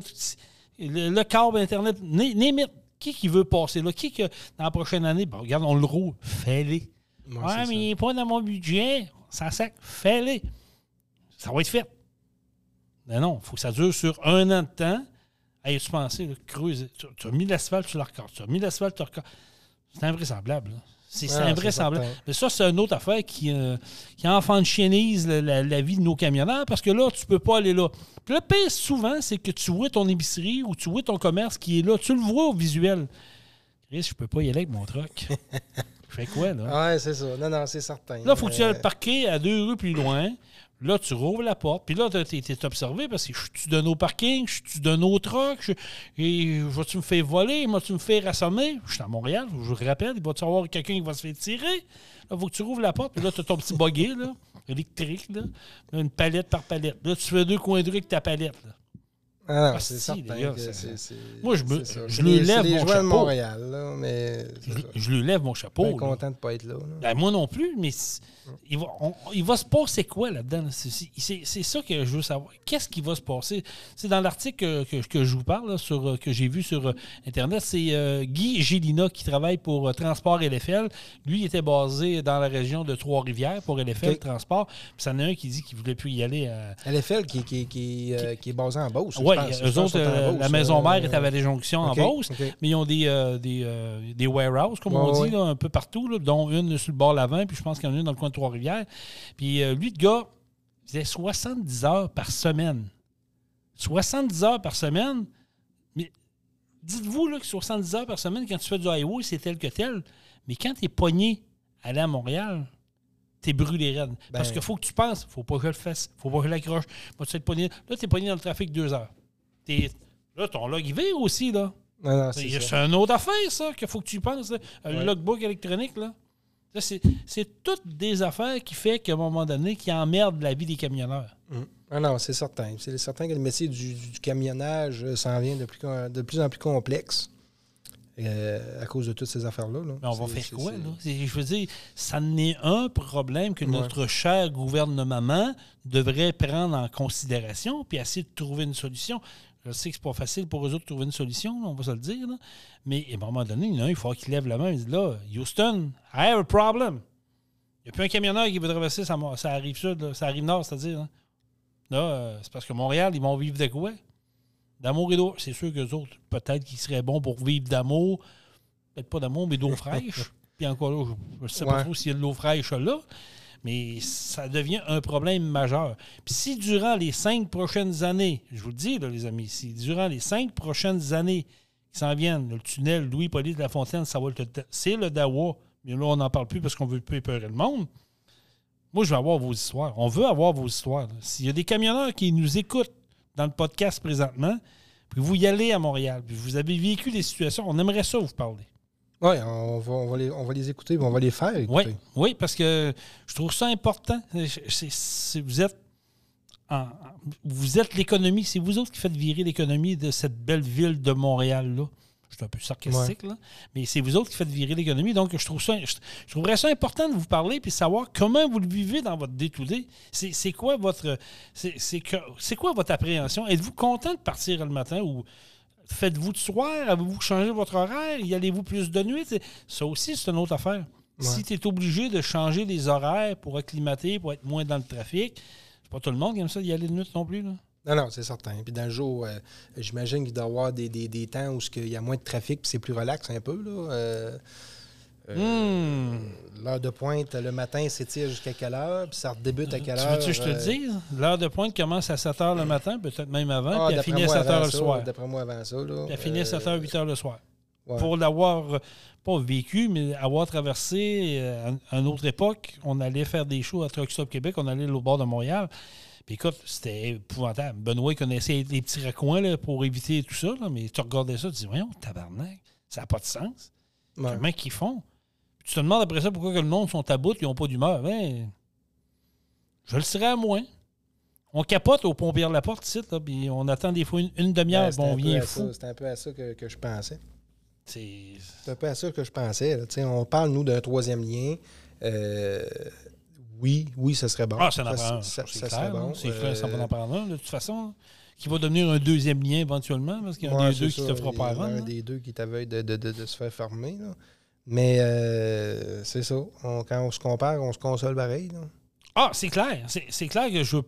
Speaker 3: le, le câble Internet, né- name it, qui qui veut passer là? Qui que dans la prochaine année, bon, regarde, on le roule, fais-les.
Speaker 4: Ouais,
Speaker 3: mais
Speaker 4: ça.
Speaker 3: il n'est pas dans mon budget, ça sac, fais-les. Ça va être fait. Mais non, il faut que ça dure sur un an de temps. Hey, tu creuser? Tu, tu as mis l'asphalte, tu le recordes. Tu as mis l'asphalte, tu le recordes. C'est invraisemblable. là. C'est
Speaker 4: Ah,
Speaker 3: invraisemblable. Mais ça, c'est une autre affaire qui, euh, qui enfantienise la, la- la vie de nos camionneurs parce que là, tu peux pas aller là. Puis le pire, souvent, c'est que tu vois ton épicerie ou tu vois ton commerce qui est là. Tu le vois au visuel. Chris, je peux pas y aller avec mon truck. je fais quoi, là?
Speaker 4: Ouais, c'est ça. Non, non, c'est certain.
Speaker 3: Là, il faut que tu
Speaker 4: Euh,
Speaker 3: ailles le parquer à deux rues plus loin. Là, tu rouvres la porte. Puis là, tu es, observé parce que je suis de nos parkings, je suis de nos trucks. Je, et vas-tu me faire voler? Vas-tu me faire assommer? Je suis à Montréal, je vous le rappelle. Il va-tu avoir quelqu'un qui va se faire tirer? Là, il faut que tu rouvres la porte. Puis là, tu as ton petit buggy, là, électrique, là, une palette par palette. Là, tu fais deux coins de rue avec ta palette. là.
Speaker 4: Ah, non,
Speaker 3: Ah,
Speaker 4: c'est certain.
Speaker 3: Moi, je me- je
Speaker 4: les-
Speaker 3: lève, mon
Speaker 4: joueurs de
Speaker 3: chapeau.
Speaker 4: Montréal, là, mais c'est
Speaker 3: Je, je lui lève mon chapeau.
Speaker 4: Bien
Speaker 3: là.
Speaker 4: content de ne pas être là. là.
Speaker 3: Ben, moi non plus, mais il va, on- il va se passer quoi là-dedans? là? C'est- ça que je veux savoir. Qu'est-ce qui va se passer? C'est dans l'article que, que- que je vous parle, là, sur, euh, que j'ai vu sur euh, Internet, c'est euh, Guy Gélina qui travaille pour euh, Transport LFL. Lui, il était basé dans la région de Trois-Rivières pour LFL
Speaker 4: OK.
Speaker 3: Transport. Puis ça en a un qui dit qu'il ne voulait plus y aller. à-
Speaker 4: LFL qui, qui, qui, euh, qui est basé en Beauce.
Speaker 3: Oui, eux autres,
Speaker 4: Beauce,
Speaker 3: la maison mère est à Vallée-Jonction en Beauce, mais ils ont des, des, des warehouses, comme
Speaker 4: Ouais,
Speaker 3: on
Speaker 4: ouais.
Speaker 3: dit, là, un peu partout, là, dont une sur le bord l'avant, puis je pense qu'il y en a une dans le coin de Trois-Rivières. Puis euh, lui, le gars, il faisait 70 heures par semaine. 70 heures par semaine, mais dites-vous là, que 70 heures par semaine, quand tu fais du highway, c'est tel que tel, mais quand tu es pogné à aller à Montréal, t'es brûlé raide. Parce
Speaker 4: Ben-
Speaker 3: qu'il faut que tu penses, faut pas que je le fasse, faut pas que je l'accroche. Moi, tu pogné. Là, t'es pogné dans le trafic deux heures. T'es- là, ton log, il vire aussi, là.
Speaker 4: Non, non, c'est
Speaker 3: une autre affaire, ça, qu'il faut que tu penses. là. Le
Speaker 4: Ouais.
Speaker 3: logbook électronique, là. C'est, toutes des affaires qui fait qu'à un moment donné, qui emmerdent la vie des camionneurs.
Speaker 4: Mm. Ah non, c'est certain. C'est certain que le métier du, du camionnage euh, s'en vient de plus, en- de plus en plus complexe euh, à cause de toutes ces affaires-là. là.
Speaker 3: Mais on va faire quoi, là? Je veux dire, ça n'est un problème que
Speaker 4: Ouais.
Speaker 3: notre cher gouvernement devrait prendre en considération puis essayer de trouver une solution. Je sais que c'est pas facile pour eux autres de trouver une solution, là, on va se le dire, là. mais à un moment donné, il y en a un, il faut qu'il lève la main et dise là, Houston, I have a problem. Il n'y a plus un camionneur qui veut traverser, ça, ça arrive sud, là, ça arrive nord, c'est-à-dire. hein. Là, euh, c'est parce que Montréal, ils vont vivre de quoi? D'amour et d'eau. C'est sûr qu'eux autres, peut-être qu'ils seraient bons pour vivre d'amour. Peut-être pas d'amour, mais d'eau fraîche. Puis encore là, je ne sais pas trop s'il y a de l'eau fraîche là. Mais ça devient un problème majeur. Puis si durant les cinq prochaines années, je vous le dis, là, les amis, si durant les cinq prochaines années qui s'en viennent, le tunnel Louis-Polyte de la Fontaine, ça va c'est le Dawa. Mais là, on n'en parle plus parce qu'on veut plus épeurer le monde. Moi, je veux avoir vos histoires. On veut avoir vos histoires. S'il y a des camionneurs qui nous écoutent dans le podcast présentement, puis vous y allez à Montréal, puis vous avez vécu des situations, on aimerait ça vous parler.
Speaker 4: Oui, on va, on, va les, on va les écouter, on va les faire
Speaker 3: Oui,
Speaker 4: écouter.
Speaker 3: oui, parce que je trouve ça important. C'est- c'est- vous êtes en- vous êtes l'économie. C'est vous autres qui faites virer l'économie de cette belle ville de Montréal-là. Je suis un peu sarcastique, là. Mais c'est vous autres qui faites virer l'économie. Donc, je trouve ça, je, je trouverais ça important de vous parler puis savoir comment vous le vivez dans votre day-to-day. C'est c'est quoi votre. C'est c'est c'est quoi votre appréhension? Êtes-vous content de partir le matin ou faites-vous de soir? Avez-vous changé votre horaire? Y allez-vous plus de nuit? Ça aussi, c'est une autre affaire. Si tu es obligé de changer les horaires pour acclimater, pour être moins dans le trafic, c'est pas tout le monde qui aime ça d'y aller de nuit non plus. Là.
Speaker 4: Non, non, c'est certain. Puis dans le jour, euh, j'imagine qu'il doit y avoir des, des, des temps où il y a moins de trafic, puis c'est plus relax un peu. Là. Euh, euh,
Speaker 3: Hmm.
Speaker 4: L'heure de pointe, le matin, s'étire jusqu'à quelle heure, puis ça débute à quelle
Speaker 3: Tu
Speaker 4: heure.
Speaker 3: veux-tu que je te le
Speaker 4: euh,
Speaker 3: dise? L'heure de pointe commence à 7 h le matin, peut-être même avant,
Speaker 4: ah,
Speaker 3: puis elle finit à
Speaker 4: moi,
Speaker 3: 7 h
Speaker 4: avant
Speaker 3: le soir.
Speaker 4: D'après moi, avant ça. Là,
Speaker 3: Puis elle finit à 7 h,
Speaker 4: euh,
Speaker 3: 8 h le soir.
Speaker 4: ouais.
Speaker 3: Pour l'avoir, euh, pas vécu, mais avoir traversé euh, à une autre époque, on allait faire des shows à Truck Stop Québec, on allait au bord de Montréal. Puis écoute, c'était épouvantable. Benoît connaissait les petits raccoins là, pour éviter tout ça, là, mais tu regardais ça, tu dis, voyons, tabarnak, ça n'a pas de sens.
Speaker 4: Ouais.
Speaker 3: Comment qu'ils font? Tu te demandes après ça pourquoi que le monde sont à bout, ils n'ont pas d'humeur. Ben, je le serais à moins. on capote au pompier de la porte ici, là, puis on attend des fois une, demi-heure,
Speaker 4: Ben,
Speaker 3: on
Speaker 4: un
Speaker 3: vient fou.
Speaker 4: ça- C'est un peu à ça que, que je pensais.
Speaker 3: C'est.
Speaker 4: Un peu à ça que je pensais. On parle, nous, d'un troisième lien. Euh, oui, oui, ce serait bon.
Speaker 3: Ah, ça un.
Speaker 4: ça-
Speaker 3: C'est
Speaker 4: ça
Speaker 3: clair.
Speaker 4: serait bon.
Speaker 3: là. C'est clair, ça
Speaker 4: Euh,
Speaker 3: en prendre un, de toute façon. Qui va devenir un deuxième lien éventuellement, parce qu'il y en a
Speaker 4: Ouais,
Speaker 3: des deux qui
Speaker 4: ça.
Speaker 3: te fera
Speaker 4: Il y
Speaker 3: pas
Speaker 4: en a
Speaker 3: run.
Speaker 4: Un
Speaker 3: là.
Speaker 4: des deux qui t'aveugle de, de, de, de se faire fermer. là. Mais euh, c'est ça. On- quand on se compare, on se console pareil. là.
Speaker 3: Ah, c'est clair. C'est clair que je ne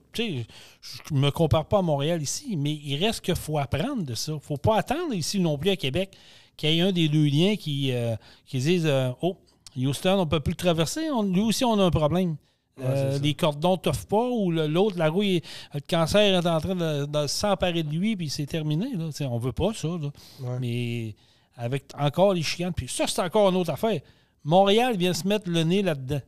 Speaker 3: je me compare pas à Montréal ici, mais il reste qu'il faut apprendre de ça. Il ne faut pas attendre ici non plus à Québec qu'il y ait un des deux liens qui, euh, qui dise euh, Oh, Houston, on ne peut plus le traverser. On, nous aussi, on a un problème. Euh, les cordons ne t'offrent pas ou l'autre, la roue, il- le cancer est en train de, de s'emparer de lui, puis c'est terminé. Là. On ne veut pas ça. là.
Speaker 4: Ouais.
Speaker 3: Mais avec encore les chicanes, puis ça, c'est encore une autre affaire. Montréal vient se mettre le nez là-dedans.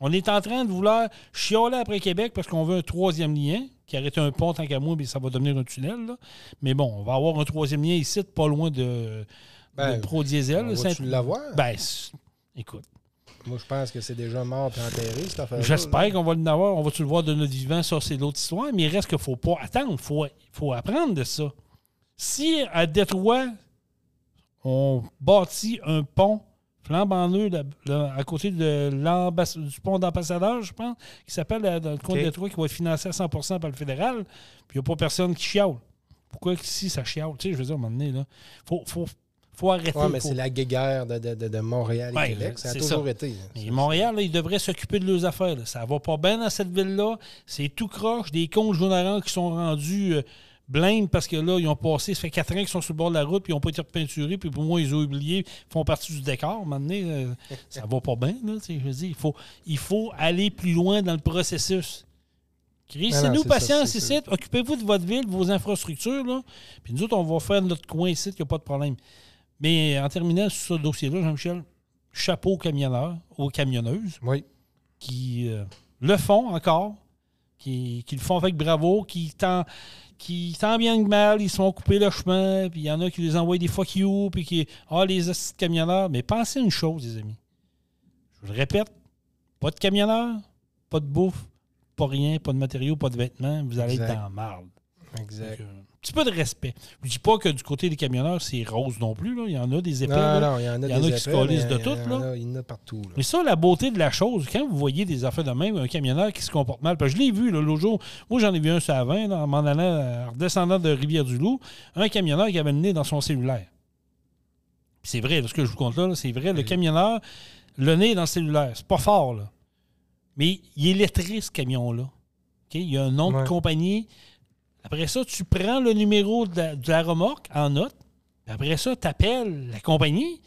Speaker 3: On est en train de vouloir chialer après Québec parce qu'on veut un troisième lien qui arrête un pont tant qu'à moi, mais ça va devenir un tunnel. là. Mais bon, on va avoir un troisième lien ici, pas loin de,
Speaker 4: Ben,
Speaker 3: de Pro Diesel.
Speaker 4: On l'avoir?
Speaker 3: Ben, écoute,
Speaker 4: Moi, je pense que c'est déjà mort et enterré, cette affaire
Speaker 3: j'espère qu'on va l'avoir. On va-tu le voir de notre vivant? Ça, c'est l'autre histoire. Mais il reste qu'il ne faut pas attendre. Il faut, faut apprendre de ça. Si à Détroit, on bâtit un pont flambant neuf à côté de du pont d'ambassadeur, je pense, qui s'appelle euh, dans le
Speaker 4: OK.
Speaker 3: de Détroit, qui va être financé à 100% par le fédéral, puis il n'y a pas personne qui chiale. Pourquoi ici, ça chiale? Tu sais, je veux dire, à un moment donné, là, faut, faut, faut arrêter.
Speaker 4: Oui, mais c'est la guéguerre de, de, de, Montréal et
Speaker 3: Ouais,
Speaker 4: Québec. Ça a toujours
Speaker 3: ça.
Speaker 4: été.
Speaker 3: Montréal, là, ils devraient s'occuper de leurs affaires. là. Ça va pas bien dans cette ville-là. C'est tout croche. Des cons jaune qui sont rendus euh, blêmes parce que là, ils ont passé, ça fait quatre ans qu'ils sont sur le bord de la route, puis ils n'ont pas été repeinturés, puis pour moi, ils ont oublié, ils font partie du décor. À un moment donné, euh, ça va pas bien. Là, je veux dire, il faut, il faut aller plus loin dans le processus.
Speaker 4: Non, non,
Speaker 3: nous
Speaker 4: c'est ça,
Speaker 3: patience ici. Occupez-vous de votre ville, de vos infrastructures. Là, puis nous autres, on va faire notre coin ici, il n'y a pas de problème. Mais en terminant sur ce dossier-là, Jean-Michel, chapeau aux camionneurs, aux camionneuses
Speaker 4: Oui.
Speaker 3: qui euh, le font encore, qui, qui le font avec bravo, qui qui tant bien que mal, ils se font couper le chemin, puis il y en a qui les envoient des fuck you, puis qui ah les de camionneurs, mais pensez une chose les amis. Je vous le répète, pas de camionneurs, pas de bouffe, pas rien, pas de matériaux, pas de vêtements, vous allez
Speaker 4: Exact.
Speaker 3: être dans marde.
Speaker 4: Exact.
Speaker 3: Donc, euh, petit peu de respect. Je dis pas que du côté des camionneurs, c'est rose non plus. Là. Il y en a des épais.
Speaker 4: Non,
Speaker 3: là.
Speaker 4: non, il y en a
Speaker 3: Il y en a qui se
Speaker 4: mais
Speaker 3: de tout,
Speaker 4: a- Il y en a partout. là.
Speaker 3: Mais ça, la beauté de la chose, quand vous voyez des affaires de même, un camionneur qui se comporte mal, parce que je l'ai vu l'autre jour, moi j'en ai vu un sur la 20, là, en m'en allant, euh, en redescendant de Rivière-du-Loup, un camionneur qui avait le nez dans son cellulaire. C'est vrai, ce que je vous compte là, c'est vrai, le camionneur, le nez dans le cellulaire, c'est pas fort, là. Mais il est lettré, ce camion-là. Il y a un nom
Speaker 4: Ouais.
Speaker 3: de compagnie. Après ça, tu prends le numéro de la, de la remorque en note. Après ça, tu appelles la compagnie.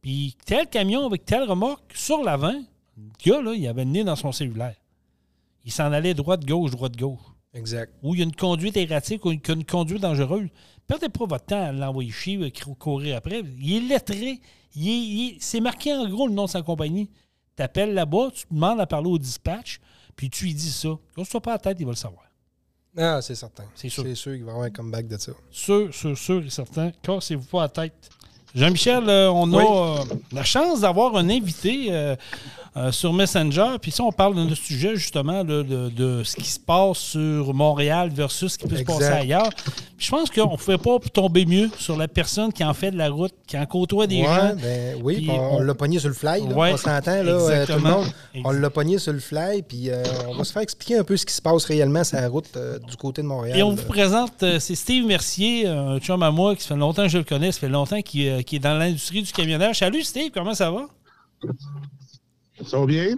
Speaker 3: Puis tel camion avec telle remorque sur l'avant, le gars, là, il avait le nez dans son cellulaire. Il s'en allait droite-gauche, droite-gauche.
Speaker 4: Exact.
Speaker 3: Ou il y a une conduite erratique ou une, une conduite dangereuse. Perdez pas votre temps à l'envoyer chier, à cou- courir après. Il est lettré. Il est- il est- c'est marqué en gros le nom de sa compagnie. Tu appelles là-bas, tu demandes à parler au dispatch, puis tu lui dis ça. Quand tu pas la tête, il va le savoir.
Speaker 4: Ah, c'est certain.
Speaker 3: C'est sûr.
Speaker 4: C'est sûr qu'il va y avoir un comeback de ça.
Speaker 3: Sûr, sûr, sûr et certain. Cassez-vous pas la tête. Jean-Michel, euh, on a euh, la chance d'avoir un invité euh, sur Messenger. Puis ça, on parle de notre sujet, justement, là, de, de ce qui se passe sur Montréal versus ce qui peut se passer ailleurs. Puis je pense qu'on ne pouvait pas tomber mieux sur la personne qui en fait de la route, qui en côtoie des
Speaker 4: Ouais,
Speaker 3: gens.
Speaker 4: ben oui,
Speaker 3: Puis
Speaker 4: on,
Speaker 3: on-
Speaker 4: l'a pogné sur le fly. Là,
Speaker 3: Ouais,
Speaker 4: on s'entend, là, euh, tout le monde. On l'a pogné sur le fly, puis euh, on va se faire expliquer un peu ce qui se passe réellement sur la route euh, du côté de Montréal.
Speaker 3: Et on
Speaker 4: là.
Speaker 3: vous présente, euh, c'est Steve Mercier, un chum à moi qui fait longtemps que je le connais, ça fait longtemps qu'il euh, qu'il est dans l'industrie du camionnage. Salut Steve, comment ça va?
Speaker 5: Ça va bien?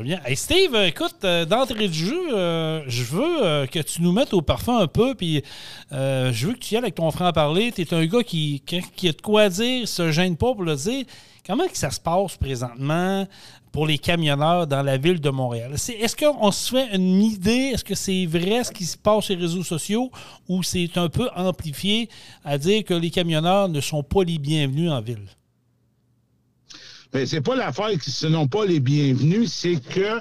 Speaker 3: Hey Steve, euh, écoute, euh, d'entrée de jeu, euh, je veux que tu nous mettes au parfum un peu, puis je veux que tu y ailles avec ton frère parler. Tu es un gars qui, qui, a de quoi dire, se gêne pas pour le dire. Comment que ça se passe présentement pour les camionneurs dans la ville de Montréal? Est-ce qu'on se fait une idée? Est-ce que c'est vrai ce qui se passe sur les réseaux sociaux ou c'est un peu amplifié à dire que les camionneurs ne sont pas les bienvenus en ville?
Speaker 5: Ben, c'est pas l'affaire qui ce sont pas les bienvenus, c'est que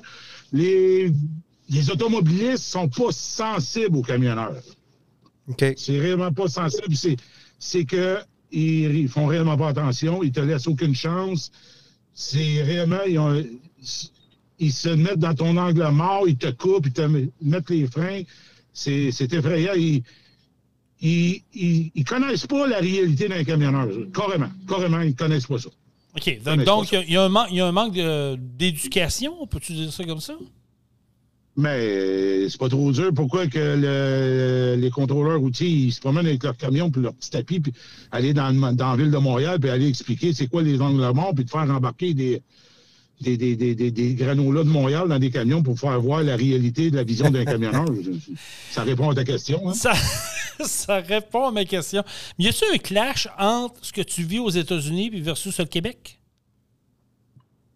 Speaker 5: les, les automobilistes sont pas sensibles aux camionneurs.
Speaker 4: OK.
Speaker 5: C'est réellement pas sensible. C'est, c'est que ils, ils font réellement pas attention, ils te laissent aucune chance. C'est réellement, ils, ont- ils se mettent dans ton angle mort, ils te coupent, ils te mettent les freins. C'est c'est effrayant. Ils, ils, ils, ils connaissent pas la réalité d'un camionneur. Carrément. Carrément, ils connaissent pas ça.
Speaker 3: OK. Donc, donc, il y a- un il y a un manque d'éducation, peut-tu dire ça comme ça?
Speaker 5: Mais euh, c'est pas trop dur. Pourquoi que le- les contrôleurs routiers ils se promènent avec leur camion puis leur petit tapis puis aller dans, dans la ville de Montréal puis aller expliquer c'est quoi les angles morts puis de faire embarquer des, des, des, des, des, de Montréal dans des camions pour faire voir la réalité de la vision d'un camionneur. Ça répond à ta question. Hein?
Speaker 3: Ça, ça répond à ma question. Mais y a-t-il un clash entre ce que tu vis aux États-Unis versus le Québec?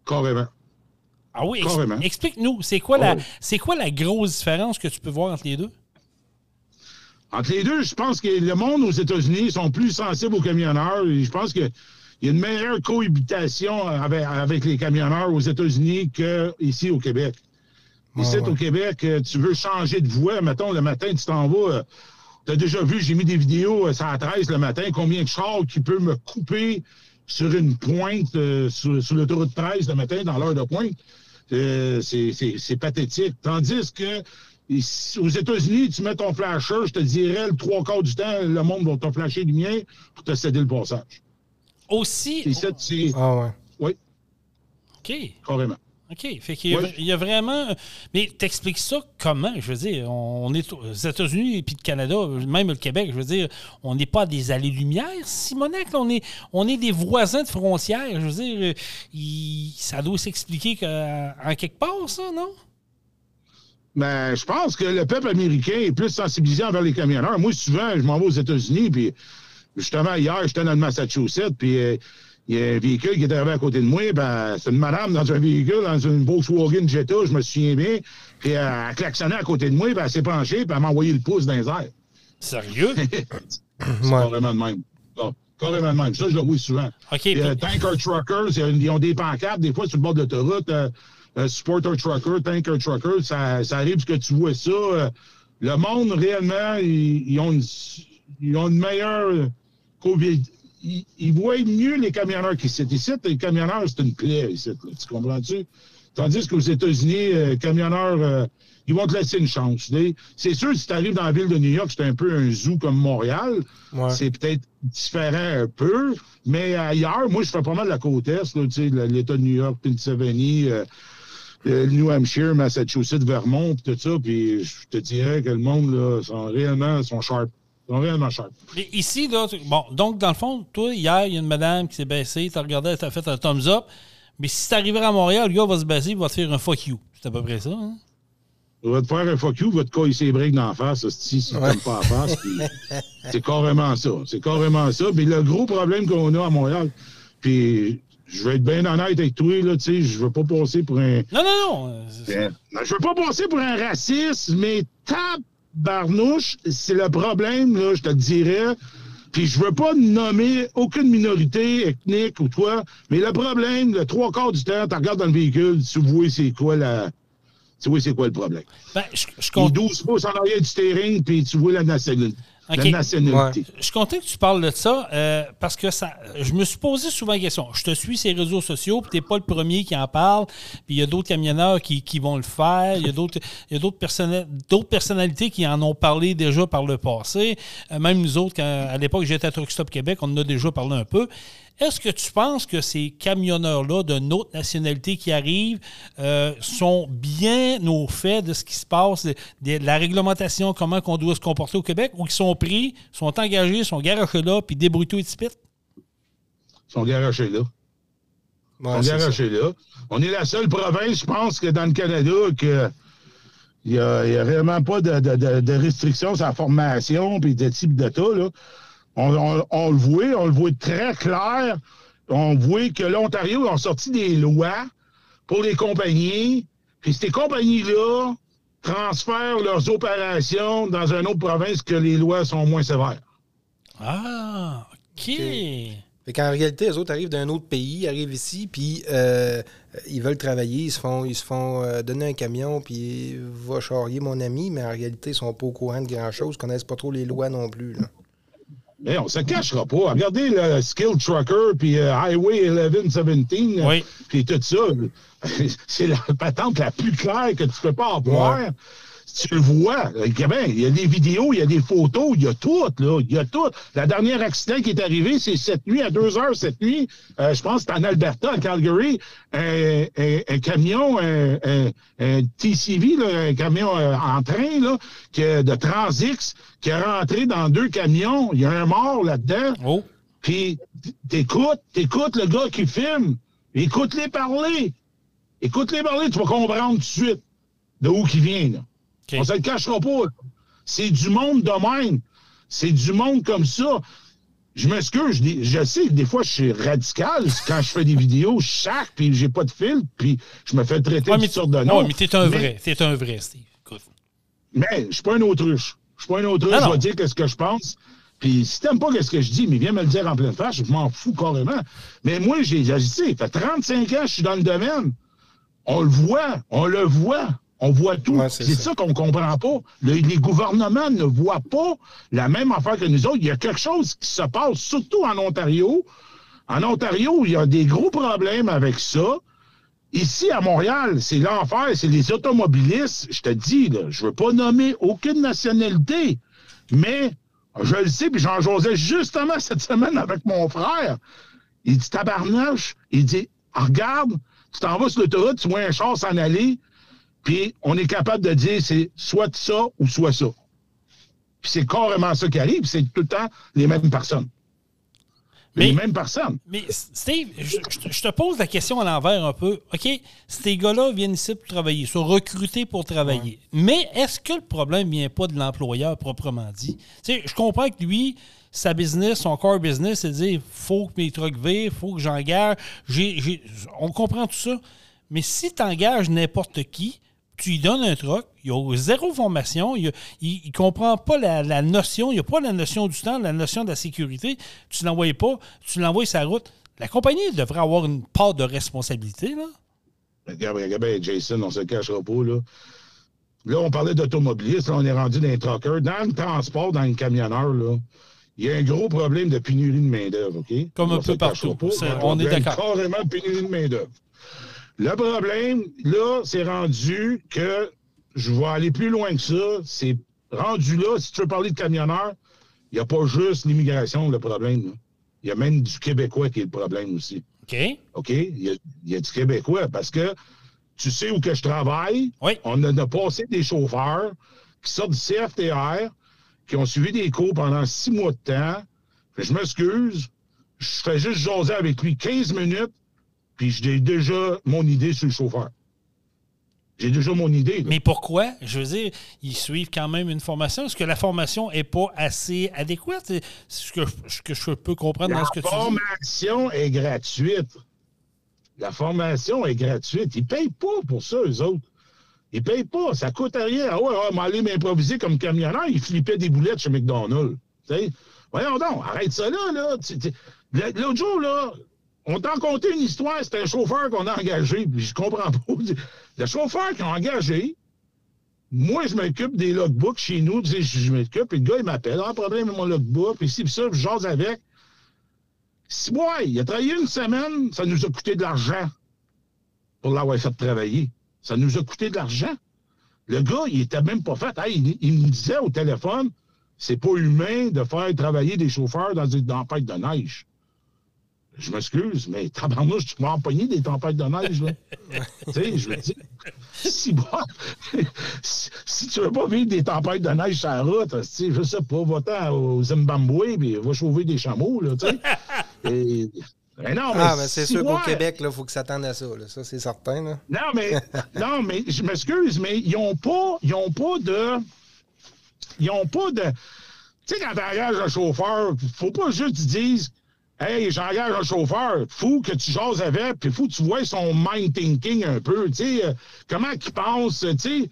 Speaker 5: Carrément.
Speaker 3: Ah oui, ex-
Speaker 5: Carrément.
Speaker 3: explique-nous, c'est quoi, la,
Speaker 5: Oh.
Speaker 3: c'est quoi la grosse différence que tu peux voir entre les deux?
Speaker 5: Entre les deux, je pense que le monde aux États-Unis sont plus sensibles aux camionneurs. Je pense qu'il y a une meilleure cohabitation avec, avec les camionneurs aux États-Unis qu'ici au Québec. Ici,
Speaker 4: ouais.
Speaker 5: au Québec, euh, tu veux changer de voie. Mettons, le matin, tu t'en vas. tu as déjà vu, j'ai mis des vidéos, euh, ça à 13 le matin, combien de chars qui peut me couper sur une pointe euh, sur, sur l'autoroute 13 le matin dans l'heure de pointe. Euh, c'est- pathétique. Tandis que ici, aux États-Unis, tu mets ton flasher, je te dirais, le trois quarts du temps, le monde va te flasher du mien pour te céder le passage.
Speaker 3: Aussi.
Speaker 5: Et ça, c'est
Speaker 4: Ah ouais.
Speaker 5: oui,
Speaker 3: OK.
Speaker 5: carrément.
Speaker 3: OK. Fait qu'il y a, il y a vraiment. Mais t'expliques ça comment? Je veux dire, on est aux États-Unis et puis le Canada, même le Québec, je veux dire, on n'est pas des allées-lumière, Simonac? là, on, est, on est des voisins de frontières. Je veux dire, euh, il- ça doit s'expliquer qu'en en quelque part, ça, non?
Speaker 5: Mais je pense que le peuple américain est plus sensibilisé envers les camionneurs. Moi, souvent, je m'en vais aux États-Unis, puis justement, hier, j'étais dans le Massachusetts, puis euh, il y a un véhicule qui est arrivé à côté de moi, ben, c'est une madame dans un véhicule, dans une Volkswagen Jetta, je me souviens bien, puis elle a klaxonné à côté de moi, puis elle s'est penchée, puis elle m'a envoyé le pouce dans les airs.
Speaker 3: Sérieux?
Speaker 5: C'est carrément de même. Carrément de même. Ça, je le vois souvent.
Speaker 3: OK.
Speaker 5: Puis, euh, tanker Truckers, ils ont- des pancartes, des fois sur le bord de l'autoroute. Euh, euh, Supporter Trucker, Tanker Trucker, ça, ça arrive que tu vois ça. euh, le monde, réellement, ils, ils ont, une, ils ont une meilleure. Ils, ils voient mieux les camionneurs qu'ici. Ici, les camionneurs, c'est une plaie, ici. là. tu comprends-tu? Tandis qu'aux États-Unis, euh, camionneurs, euh, ils vont te laisser une chance. C'est sûr, si tu arrives dans la ville de New York, c'est un peu un zoo comme Montréal.
Speaker 4: Ouais.
Speaker 5: C'est peut-être différent un peu, mais ailleurs, moi, je fais pas mal de la côte Est, l'État de New York, Pennsylvanie, euh, euh, le New Hampshire, Massachusetts, Vermont, tout ça, puis je te dirais que le monde, là, sont réellement, sont sharp. Ils sont réellement sharp.
Speaker 3: Mais ici, là, tu- bon, donc, dans le fond, toi, hier, il y a une madame qui s'est baissée, t'as regardé, t'as fait un thumbs up. Mais si t'arriverais à Montréal, le gars va se baisser, il va te faire un fuck you. C'est à peu près ça, hein?
Speaker 5: Il va te faire un fuck you, il va te coller ses briques dans la face, si tu
Speaker 4: Ouais.
Speaker 5: pas la face. puis c'est carrément ça. C'est carrément ça. Puis le gros problème qu'on a à Montréal, puis je vais être bien honnête avec toi, là, tu sais, je veux pas passer pour un.
Speaker 3: Non, non, non. euh,
Speaker 5: Ben, Je veux pas passer pour un raciste, mais tabarnouche, c'est le problème, là, je te dirais. Puis je veux pas nommer aucune minorité ethnique ou toi, mais le problème, le trois quarts du temps, tu regardes dans le véhicule, tu vois c'est quoi la. Tu vois c'est quoi le problème.
Speaker 3: Ben, je, je compte-
Speaker 5: 12 pouces en arrière du steering, puis tu vois la nationalité. La nationalité.
Speaker 3: Je suis content que tu parles de ça euh, parce que ça, je me suis posé souvent la question. Je te suis sur les réseaux sociaux, puis tu n'es pas le premier qui en parle. Puis il y a d'autres camionneurs qui, qui vont le faire. Il y a d'autres il y a d'autres personnali- d'autres personnalités qui en ont parlé déjà par le passé. Euh, même nous autres, quand, à l'époque, j'étais à Truck Stop Québec, on en a déjà parlé un peu. Est-ce que tu penses que ces camionneurs-là de notre nationalité qui arrivent euh, sont bien au fait de ce qui se passe, de, de la réglementation, comment on doit se comporter au Québec, ou qu'ils sont pris, sont engagés, sont garochés là, puis débrouillés et tipit?
Speaker 5: Ils sont garochés là.
Speaker 4: Ouais,
Speaker 5: Ils sont garochés là. On est la seule province, je pense, que dans le Canada, que il n'y a, il y a vraiment pas de, de, de, de restrictions sur la formation puis de type de tas. Là. On, on- on le voit, on le voit très clair. On voit que l'Ontario a sorti des lois pour les compagnies. Puis ces compagnies-là transfèrent leurs opérations dans une autre province que les lois sont moins sévères.
Speaker 3: Ah, OK.
Speaker 4: Fait qu'en réalité, les autres arrivent d'un autre pays, arrivent ici, puis euh, ils veulent travailler, ils se font, ils se font euh, donner un camion, puis va charrier mon ami, mais en réalité, ils sont pas au courant de grand-chose, ils connaissent pas trop les lois non plus. Là.
Speaker 5: Mais on se cachera pas. Regardez le Skill Trucker puis euh, Highway 1117, euh,
Speaker 3: Oui.
Speaker 5: puis tout ça. C'est la patente la plus claire que tu peux pas avoir. Tu le vois, euh, il y a des vidéos, il y a des photos, il y a tout, là. Il y a tout. La dernière accident qui est arrivé, c'est cette nuit, à 2 heures cette nuit, euh, je pense que c'est en Alberta, à Calgary, un, camion, un, TCV, un camion en train, là, qui, de Transix, qui est rentré dans deux camions. Il y a un mort là-dedans.
Speaker 3: Oh.
Speaker 5: Puis, t'écoutes, t'écoutes le gars qui filme. Écoute-les parler. Écoute-les parler, tu vas comprendre tout de suite de où qui vient. Là. On se le cachera pas. C'est du monde de même. C'est du monde comme ça. Je m'excuse, je sais que des fois je suis radical quand je fais des vidéos, je sac, puis j'ai pas de fil, puis je me fais traiter de de noms.
Speaker 3: mais t'es un vrai, t'es un vrai, Steve.
Speaker 5: Mais je suis pas un autruche. Je suis pas un autruche, je vais dire ce que je pense. Puis si t'aimes pas ce que je dis, mais viens me le dire en pleine face, je m'en fous carrément. Mais moi, j'ai agissé. Ça fait 35 ans que je suis dans le domaine. On le voit, on le voit. On voit tout. c'est ça, qu'on ne comprend pas. les gouvernements ne voient pas la même affaire que nous autres. Il y a quelque chose qui se passe, surtout en Ontario. En Ontario, il y a des gros problèmes avec ça. Ici, à Montréal, c'est l'enfer, c'est les automobilistes. Je te dis, je ne veux pas nommer aucune nationalité, mais je le sais, puis j'en jasais justement cette semaine avec mon frère. Il dit tabarnache, il dit regarde, tu t'en vas sur l'autoroute, tu vois un char s'en aller, puis on est capable de dire c'est soit ça ou soit ça. Puis c'est carrément ça qui arrive, c'est tout le temps les mêmes personnes. les mêmes personnes.
Speaker 3: Mais Steve, je, te pose la question à l'envers un peu. OK, ces gars-là viennent ici pour travailler, sont recrutés pour travailler. Mais est-ce que le problème vient pas de l'employeur proprement dit? sais, je comprends que lui, sa business, son core business, c'est de dire faut que mes trucs vivent, faut que j'engage. on comprend tout ça. Mais si tu engages n'importe qui, tu lui donnes un truc, il a zéro formation, il ne comprend pas la, notion, il a pas la notion du temps, la notion de la sécurité, tu ne l'envoies pas, tu l'envoies sa route. La compagnie devrait avoir une part de responsabilité, là.
Speaker 5: Regarde, regarde, Jason, on se cachera pas, là. Là, on parlait d'automobilistes, on est rendu dans les truckers. Dans le transport, dans le camionneur, là, il y a un gros problème de pénurie de main-d'œuvre, OK?
Speaker 3: Comme un peu partout. on est d'accord.
Speaker 5: Carrément pénurie de main-d'œuvre. Le problème, là, c'est rendu que je vais aller plus loin que ça. C'est rendu là, si tu veux parler de camionneurs, il n'y a pas juste l'immigration, le problème. Il y a même du Québécois qui est le problème aussi.
Speaker 3: OK.
Speaker 5: OK? Il y, a, du Québécois parce que tu sais où que je travaille.
Speaker 3: Oui.
Speaker 5: On a, passé des chauffeurs qui sortent du CFTR, qui ont suivi des cours pendant six mois de temps. Je m'excuse. Je fais juste jaser avec lui 15 minutes puis j'ai déjà mon idée sur le chauffeur. J'ai déjà mon idée.
Speaker 3: Mais pourquoi? Je veux dire, ils suivent quand même une formation. Est-ce que la formation n'est pas assez adéquate? C'est ce que, ce que je peux comprendre dans ce que tu dis.
Speaker 5: La formation est gratuite. La formation est gratuite. Ils ne payent pas pour ça, eux autres. Ils ne payent pas. Ça ne coûte rien. Ah ouais, m'aller m'improviser comme camionneur, ils flippaient des boulettes chez McDonald's. Voyons donc, arrête ça là. là. L'autre jour, là, on t'a raconté une histoire, c'était un chauffeur qu'on a engagé, puis je comprends pas. Le chauffeur qu'ils ont engagé, moi, je m'occupe des logbooks chez nous, je, m'occupe, et le gars, il m'appelle, ah, problème avec mon logbook, puis si, puis ça, je jase avec. Si, ouais, il a travaillé une semaine, ça nous a coûté de l'argent pour l'avoir fait travailler. Ça nous a coûté de l'argent. Le gars, il était même pas fait. il, il, me disait au téléphone, c'est pas humain de faire travailler des chauffeurs dans des tempêtes de neige. Je m'excuse, mais tabarnouche, tu vas empoigner des tempêtes de neige, là. tu sais, je veux dire, si, bon, si, tu veux pas vivre des tempêtes de neige sur la route, tu sais, je sais pas, va-t'en au Zimbabwe, puis va chauffer des chameaux, là, tu sais. Et,
Speaker 4: mais non, mais ah, mais c'est sûr qu'au Québec, il faut que ça tende à ça, là. ça c'est certain. Là.
Speaker 5: Non, mais, non, mais je m'excuse, mais ils n'ont pas, ils ont pas de. Ils n'ont pas de. Tu sais, quand tu engages un chauffeur, faut pas juste dire Hey, j'engage un chauffeur. Fou que tu jases avec, puis fou que tu vois son mind thinking un peu, tu sais, euh, comment il pense, tu sais.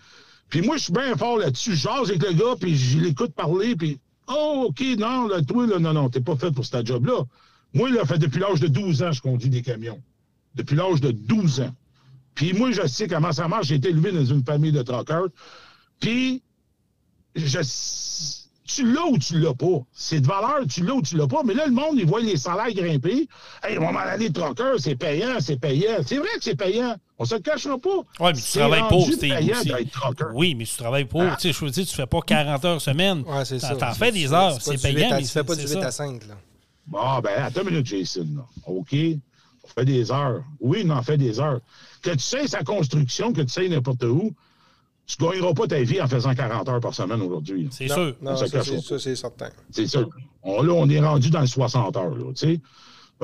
Speaker 5: Puis moi, je suis bien fort là-dessus. Je jase avec le gars, puis je l'écoute parler, puis oh, OK, non, là, toi, là, non, non, t'es pas fait pour ce job-là. Moi, là, fait depuis l'âge de 12 ans, je conduis des camions. Depuis l'âge de 12 ans. Puis moi, je sais comment ça marche. J'ai été élevé dans une famille de truckers. Puis, je tu l'as ou tu l'as pas. C'est de valeur, tu l'as ou tu l'as pas. Mais là, le monde, il voit les salaires grimper. Hey, à un moment donné, troqueur, c'est payant, c'est payant. C'est vrai que c'est payant. On se le cachera pas.
Speaker 3: Oui, mais tu travailles pour, Steve. Oui, mais tu travailles pour.
Speaker 5: Ah.
Speaker 3: Tu sais, je veux dire, tu fais pas 40 heures semaine.
Speaker 4: Ouais, c'est
Speaker 3: T'en-
Speaker 4: ça.
Speaker 3: T'en fais des heures,
Speaker 4: c'est
Speaker 3: payant.
Speaker 4: 8 à-
Speaker 3: mais
Speaker 4: Tu fais pas du 8
Speaker 3: ça.
Speaker 4: à 5, là.
Speaker 5: Bon, ben, attends une minute, Jason. là. OK? On fait des heures. Oui, on en fait des heures. Que tu sais sa construction, que tu sais n'importe où, tu ne gagneras pas ta vie en faisant 40 heures par semaine aujourd'hui.
Speaker 3: C'est sûr.
Speaker 4: Non,
Speaker 5: Ça
Speaker 4: c'est certain.
Speaker 5: C'est ça. On, là, on est rendu dans le 60 heures, là, tu sais.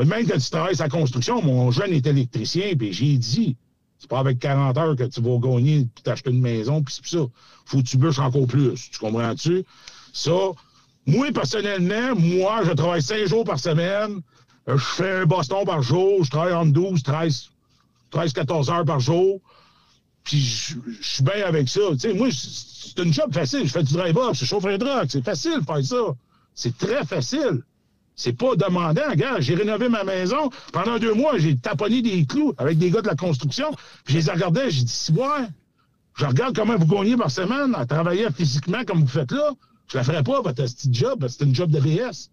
Speaker 5: Même quand tu travailles sa construction, mon jeune est électricien, puis j'ai dit, c'est pas avec 40 heures que tu vas gagner puis t'acheter une maison, puis c'est ça. Faut que tu bûches encore plus. Tu comprends-tu? Ça, moi, personnellement, moi, je travaille 5 jours par semaine. Je fais un Boston par jour. Je travaille entre 12, 13, 13 14 heures par jour. Puis je suis bien avec ça. Moi, c'est une job facile. Je fais du drive-up, je chauffe un truck. C'est facile de faire ça. C'est très facile. C'est pas demandant. Regarde, j'ai rénové ma maison. Pendant deux mois, j'ai taponné des clous avec des gars de la construction. Puis je les regardais, j'ai dit, si ouais, je regarde comment vous gagnez par semaine à travailler physiquement comme vous faites là. Je la ferais pas, votre petit job, c'est une job de BS.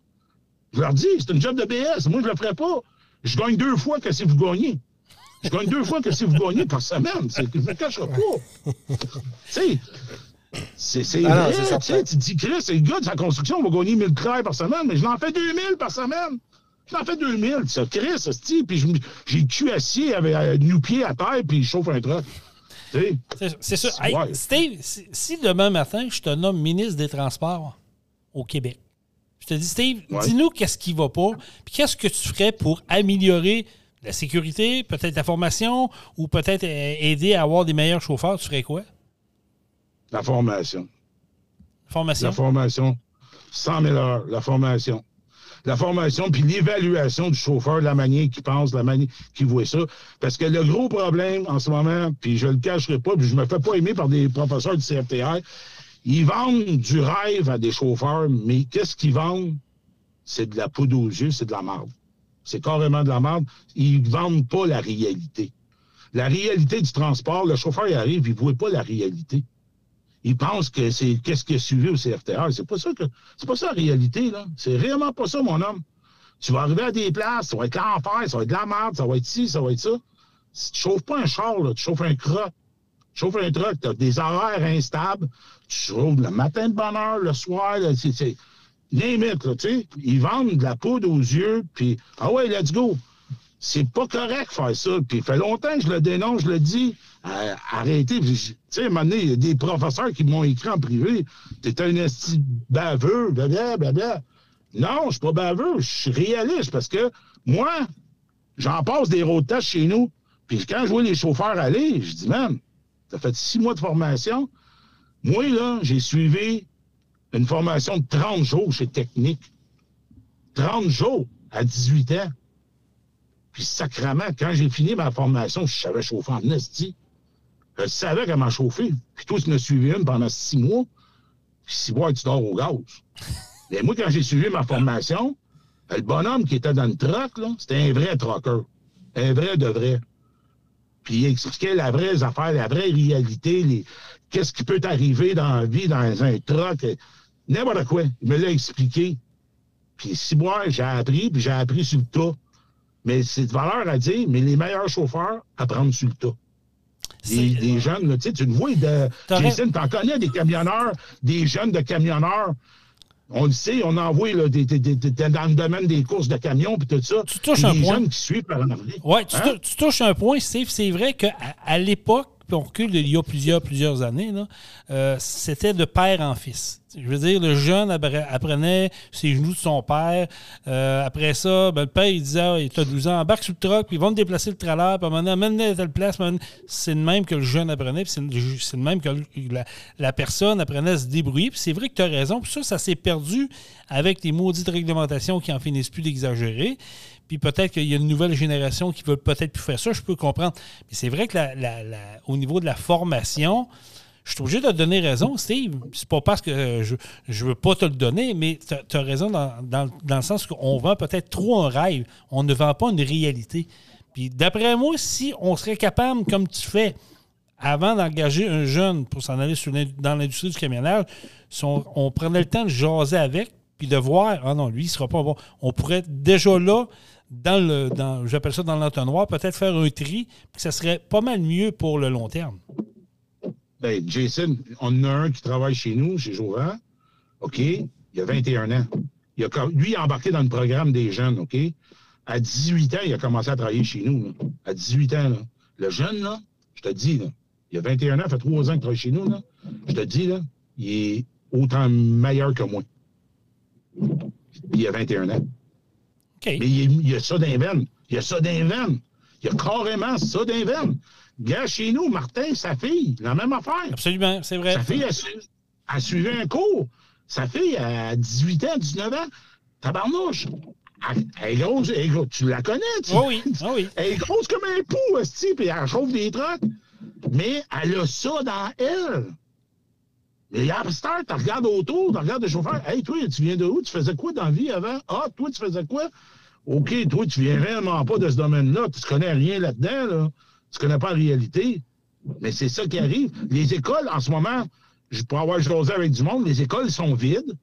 Speaker 5: Je leur dis, c'est une job de BS. Moi, je le ferais pas. Je gagne deux fois que si vous gagnez. Je gagne deux fois que si vous gagnez par semaine. C'est que je ne le cacherai pas. tu sais, c'est c'est
Speaker 4: Ah
Speaker 5: vrai. tu dis, Chris, c'est le gars de sa construction va gagner 1000 clairs par semaine, mais je l'en fais 2000 par semaine. Je l'en fais 2000. Ça, Chris, hostie, puis j'ai le cul assis avec euh, nu pied à terre, puis je chauffe un sais,
Speaker 3: C'est- C'est ça.
Speaker 5: Ouais.
Speaker 3: Hey, Steve, si, si demain matin, je te nomme ministre des Transports au Québec, je te dis, Steve,
Speaker 5: Ouais.
Speaker 3: dis-nous qu'est-ce qui va pas, puis qu'est-ce que tu ferais pour améliorer la sécurité, peut-être la formation, ou peut-être euh, aider à avoir des meilleurs chauffeurs. Tu ferais quoi?
Speaker 5: la formation.
Speaker 3: Formation?
Speaker 5: La formation. 100 000 heures, la formation. La formation, puis l'évaluation du chauffeur, de la manière qu'il pense, la manière qu'il voit ça. Parce que le gros problème en ce moment, puis je le cacherai pas, puis je me fais pas aimer par des professeurs du CFTR, ils vendent du rêve à des chauffeurs, mais qu'est-ce qu'ils vendent? C'est de la poudre aux yeux, c'est de la merde. C'est carrément de la merde. Ils vendent pas la réalité. La réalité du transport, le chauffeur il arrive, il ne voit pas la réalité ils pensent que c'est qu'est-ce qui a suivi au CFTR. C'est pas ça que c'est pas ça la réalité, là. C'est réellement pas ça, mon homme. Tu vas arriver à des places, ça va être l'enfer, ça va être de la merde, ça va être ci, ça va être ça. Si tu chauffes pas un char, là, tu chauffes un croc. Tu chauffes un truck, tu as des horaires instables, tu chauffes le matin de bonne heure, le soir, c'est limite, là, tu sais. Ils vendent de la poudre aux yeux, puis ah ouais, let's go. C'est pas correct faire ça. Puis, il fait longtemps que je le dénonce, je le dis. Euh, arrêtez. Tu sais, à un moment donné, il y a des professeurs qui m'ont écrit en privé. T'es un esti baveux, blablabla, blablabla. Non, je suis pas baveux. Je suis réaliste parce que moi, j'en passe des road tests chez nous. Puis quand je vois les chauffeurs aller, je dis, man, t'as fait six mois de formation. Moi, là, j'ai suivi une formation de 30 jours chez Technique. 30 jours à 18 ans. Puis sacrement, quand j'ai fini ma formation, je savais chauffer en esti. Je savais comment chauffer. Puis toi, tu m'as suivi une pendant six mois. Puis six mois, tu dors au gaz. Mais moi, quand j'ai suivi ma formation, le bonhomme qui était dans le truck, là, c'était un vrai trucker. Un vrai de vrai. Puis il expliquait la vraie affaire, la vraie réalité, les... qu'est-ce qui peut t'arriver dans la vie, dans un truck, n'importe quoi. Il me l'a expliqué. Puis six mois, j'ai appris, puis j'ai appris sur le tas. Mais c'est de valeur à dire, mais les meilleurs chauffeurs apprennent sur le tas. Des, jeunes, là, tu sais, tu le vois, de, Jason, t'en connais des camionneurs, des jeunes de camionneurs. On le sait, on envoie là, des, dans le domaine des courses de camions puis tout ça.
Speaker 3: Tu touches un
Speaker 5: des
Speaker 3: point.
Speaker 5: jeunes qui suivent par.
Speaker 3: Oui, tu,
Speaker 5: Hein?
Speaker 3: tu touches un point, Steve. C'est vrai qu'à à, l'époque, on recule il y a plusieurs, plusieurs années, euh, c'était de père en fils. Je veux dire, le jeune appre- apprenait ses genoux de son père. Euh, après ça, ben, le père, il disait ah, Tu as 12 ans, embarque sur le truck, puis ils vont te déplacer le trailer, puis à un moment donné, à telle place. C'est de même que le jeune apprenait, puis c'est de même que le- la, personne apprenait à se débrouiller. Puis c'est vrai que tu as raison. Puis ça, ça s'est perdu avec les maudites réglementations qui en finissent plus d'exagérer. Puis peut-être qu'il y a une nouvelle génération qui veut peut-être plus faire ça, je peux comprendre. Mais c'est vrai que au niveau de la formation, je suis obligé de te donner raison, Steve. C'est pas parce que je je veux pas te le donner, mais tu as, raison dans, le sens qu'on vend peut-être trop un rêve. On ne vend pas une réalité. Puis d'après moi, si on serait capable, comme tu fais, avant d'engager un jeune pour s'en aller dans l'industrie du camionnage, on prenait le temps de jaser avec, puis de voir, ah non, lui, il sera pas bon. On pourrait déjà là, dans le, dans, j'appelle ça dans l'entonnoir, peut-être faire un tri, puis ça serait pas mal mieux pour le long terme.
Speaker 5: Jason, on en a un qui travaille chez nous, chez Jovan. OK? Il a 21 ans. Il a, lui, il a embarqué dans le programme des jeunes, OK? À 18 ans, il a commencé à travailler chez nous. là. À 18 ans, là. Le jeune, là, je te dis, là, il a 21 ans, fait 3 ans qu'il travaille chez nous, là. Je te dis, là, il est autant meilleur que moi. Il a 21 ans. Mais il, il a ça d'un veine. Il a ça d'un veine. Il a carrément ça d'un veine. Gars, chez nous, Martin, sa fille, la même affaire.
Speaker 3: Absolument, c'est vrai.
Speaker 5: Sa fille, elle, su- elle suivait un cours. Sa fille, à 18 ans, 19 ans, tabarnouche. Elle, elle est grosse, elle est grosse. Tu la connais, tu
Speaker 3: Oh oui, oh oui.
Speaker 5: Elle est grosse comme un pou, esti, puis elle chauffe des trucks. Mais elle a ça dans elle. Mais Star, tu regardes autour, tu regardes le chauffeur. Hey, toi, tu viens de où? Tu faisais quoi dans la vie avant? Ah, toi, tu faisais quoi? OK, toi, tu viens réellement pas de ce domaine-là. Tu connais rien là-dedans, là. Tu connais pas la réalité. Mais c'est ça qui arrive. Les écoles, en ce moment, je pourrais avoir jasé avec du monde, les écoles sont vides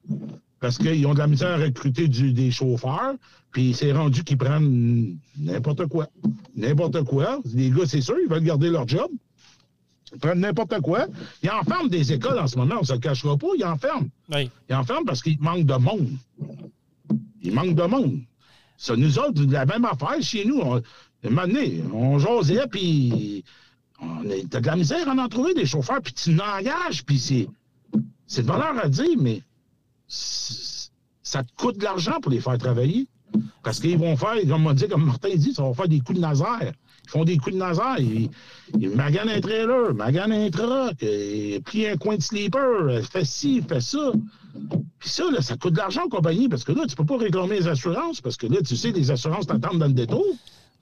Speaker 5: parce qu'ils ont de la misère à recruter du- des chauffeurs, puis c'est rendu qu'ils prennent n'importe quoi. N'importe quoi. Les gars, c'est sûr, ils veulent garder leur job. Ils prennent n'importe quoi. Ils enferment des écoles en ce moment, on ne se le cachera pas, ils enferment.
Speaker 3: Oui.
Speaker 5: Ils enferment parce qu'il manque de monde. Il manque de monde. Ça, nous autres, la même affaire chez nous. On, donné, on jasait, puis t'as de la misère à en trouver des chauffeurs, puis tu n'engages, puis c'est, c'est de valeur à dire, mais ça te coûte de l'argent pour les faire travailler. Parce qu'ils vont faire, comme on dit, comme Martin dit, ça va faire des coups de nazaire. Ils font des coups de nazaire. Ils, ils maganent un trailer, maganent un truck, ils plient un coin de sleeper, fait ci, fait ça. Puis ça, là, ça coûte de l'argent aux compagnies, parce que là, tu peux pas réclamer les assurances, parce que là, tu sais, les assurances t'attendent dans le détour.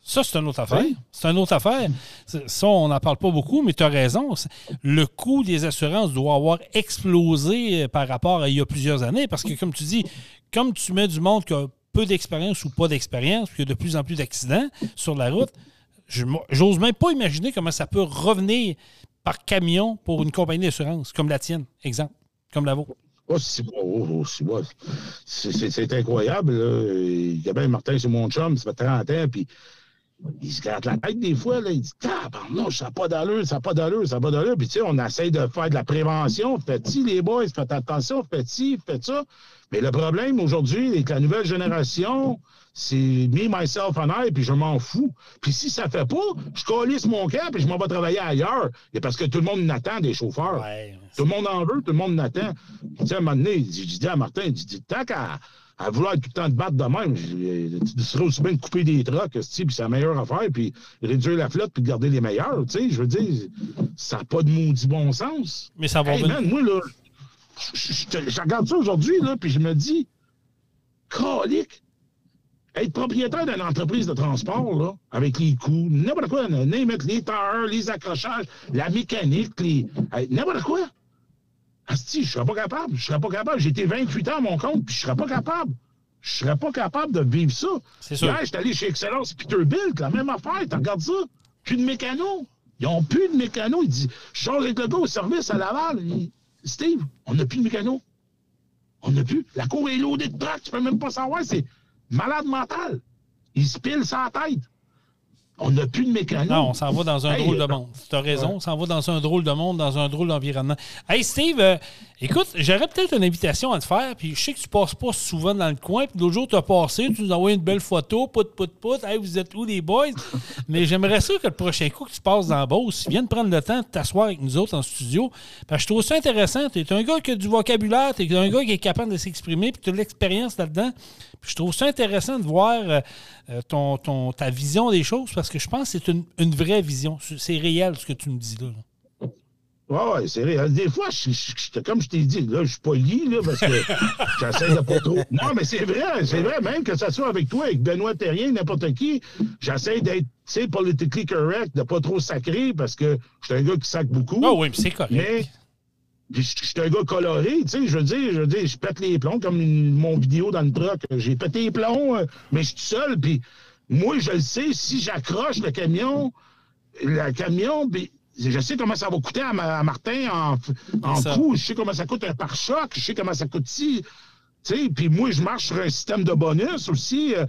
Speaker 3: Ça, c'est une autre affaire.
Speaker 5: Oui.
Speaker 3: C'est une autre affaire. Ça, on n'en parle pas beaucoup, mais tu as raison. Le coût des assurances doit avoir explosé euh, par rapport à il y a plusieurs années. Parce que, comme tu dis, comme tu mets du monde qui a peu d'expérience ou pas d'expérience, puis il y a de plus en plus d'accidents sur la route, j'ose même pas imaginer comment ça peut revenir par camion pour une compagnie d'assurance, comme la tienne, exemple, comme la vôtre.
Speaker 5: Oh, c'est oh, oh, c'est- ouais. C'est- c'est- c'est incroyable. Là. Gabin Martin, c'est mon chum, ça fait 30 ans, puis il se gratte la tête des fois. Là. Il dit non, ça n'a pas d'allure, ça n'a pas d'allure, ça n'a pas d'allure. Puis tu sais, on essaie de faire de la prévention. Faites ci, les boys, faites attention, faites ci, faites ça. Mais le problème aujourd'hui, c'est que la nouvelle génération, c'est me, myself and I, puis je m'en fous. Puis si ça fait pas, je colisse mon camp, puis je m'en vais travailler ailleurs. Et parce que tout le monde n'attend des chauffeurs.
Speaker 3: Ouais.
Speaker 5: Tout le monde en veut, tout le monde l'attend. Puis, Tu sais, à un moment donné, j'ai dit à Martin, j'ai dit, tant qu'à à vouloir tout le temps te battre de même, tu serais aussi bien de couper des trucks, puis c'est la meilleure affaire, puis réduire la flotte, puis garder les meilleurs, tu sais, je veux dire, ça n'a pas de maudit bon sens.
Speaker 3: Mais ça va
Speaker 5: Hey, man, moi, là, je, regarde ça aujourd'hui, là, puis je me dis, calique, être propriétaire d'une entreprise de transport, là, avec les coûts, n'importe quoi, les tailleurs, les accrochages, la mécanique, les, n'importe quoi. Asti, je serais pas capable, je serais pas capable. J'ai été 28 ans à mon compte, puis je serais pas capable. Je serais pas capable de vivre ça.
Speaker 3: C'est sûr.
Speaker 5: Hier, j'étais allé chez Excellence Peterbilt, la même affaire, tu regardes ça? Plus de mécano. Ils ont plus de mécano. Il dit, je change avec le gars au service à Laval. Il Steve, on n'a plus de mécano. On n'a plus. La cour est loadée de trucks, tu peux même pas savoir. C'est malade mental. Il se pile sa tête. On n'a plus de mécano.
Speaker 3: Non, on s'en va dans un
Speaker 5: Hey,
Speaker 3: drôle de
Speaker 5: euh,
Speaker 3: monde. Tu as raison, on s'en va dans un drôle de monde, dans un drôle d'environnement. Hey Steve, euh, écoute, j'aurais peut-être une invitation à te faire, puis je sais que tu passes pas souvent dans le coin, puis l'autre jour, tu as passé, tu nous as envoyé une belle photo, pout, pout, pout, hey, vous êtes où les boys? Mais j'aimerais ça que le prochain coup que tu passes dans Beauce, tu viennes prendre le temps de t'asseoir avec nous autres en studio, parce que je trouve ça intéressant. Tu es un gars qui a du vocabulaire, tu es un gars qui est capable de s'exprimer, puis tu as de l'expérience là-dedans. Puis je trouve ça intéressant de voir euh, euh, ton, ton, ta vision des choses, parce que je pense que c'est une, une vraie vision. C'est réel ce que tu me dis là. là.
Speaker 5: Ouais, ouais, c'est réel. Des fois, je, comme je t'ai dit, là, je suis poli, là, parce que j'essaie de pas trop. Non, mais c'est vrai, c'est vrai, même que ça soit avec toi, avec Benoît Terrien, n'importe qui, j'essaie d'être, tu sais, politically correct, de pas trop sacrer, parce que je suis un gars qui sac beaucoup.
Speaker 3: Ah oui, mais c'est correct.
Speaker 5: Mais je suis un gars coloré, tu sais, je veux dire, je veux dire, je pète les plombs comme une- mon vidéo dans le truck. J'ai pété les plombs, euh, mais je suis tout seul, puis moi, je le sais, si j'accroche le camion, le camion, puis je sais comment ça va coûter à, Ma- à Martin en, en coût. Je sais comment ça coûte un pare-choc. Je sais comment ça coûte sais, puis moi, je marche sur un système de bonus aussi. euh,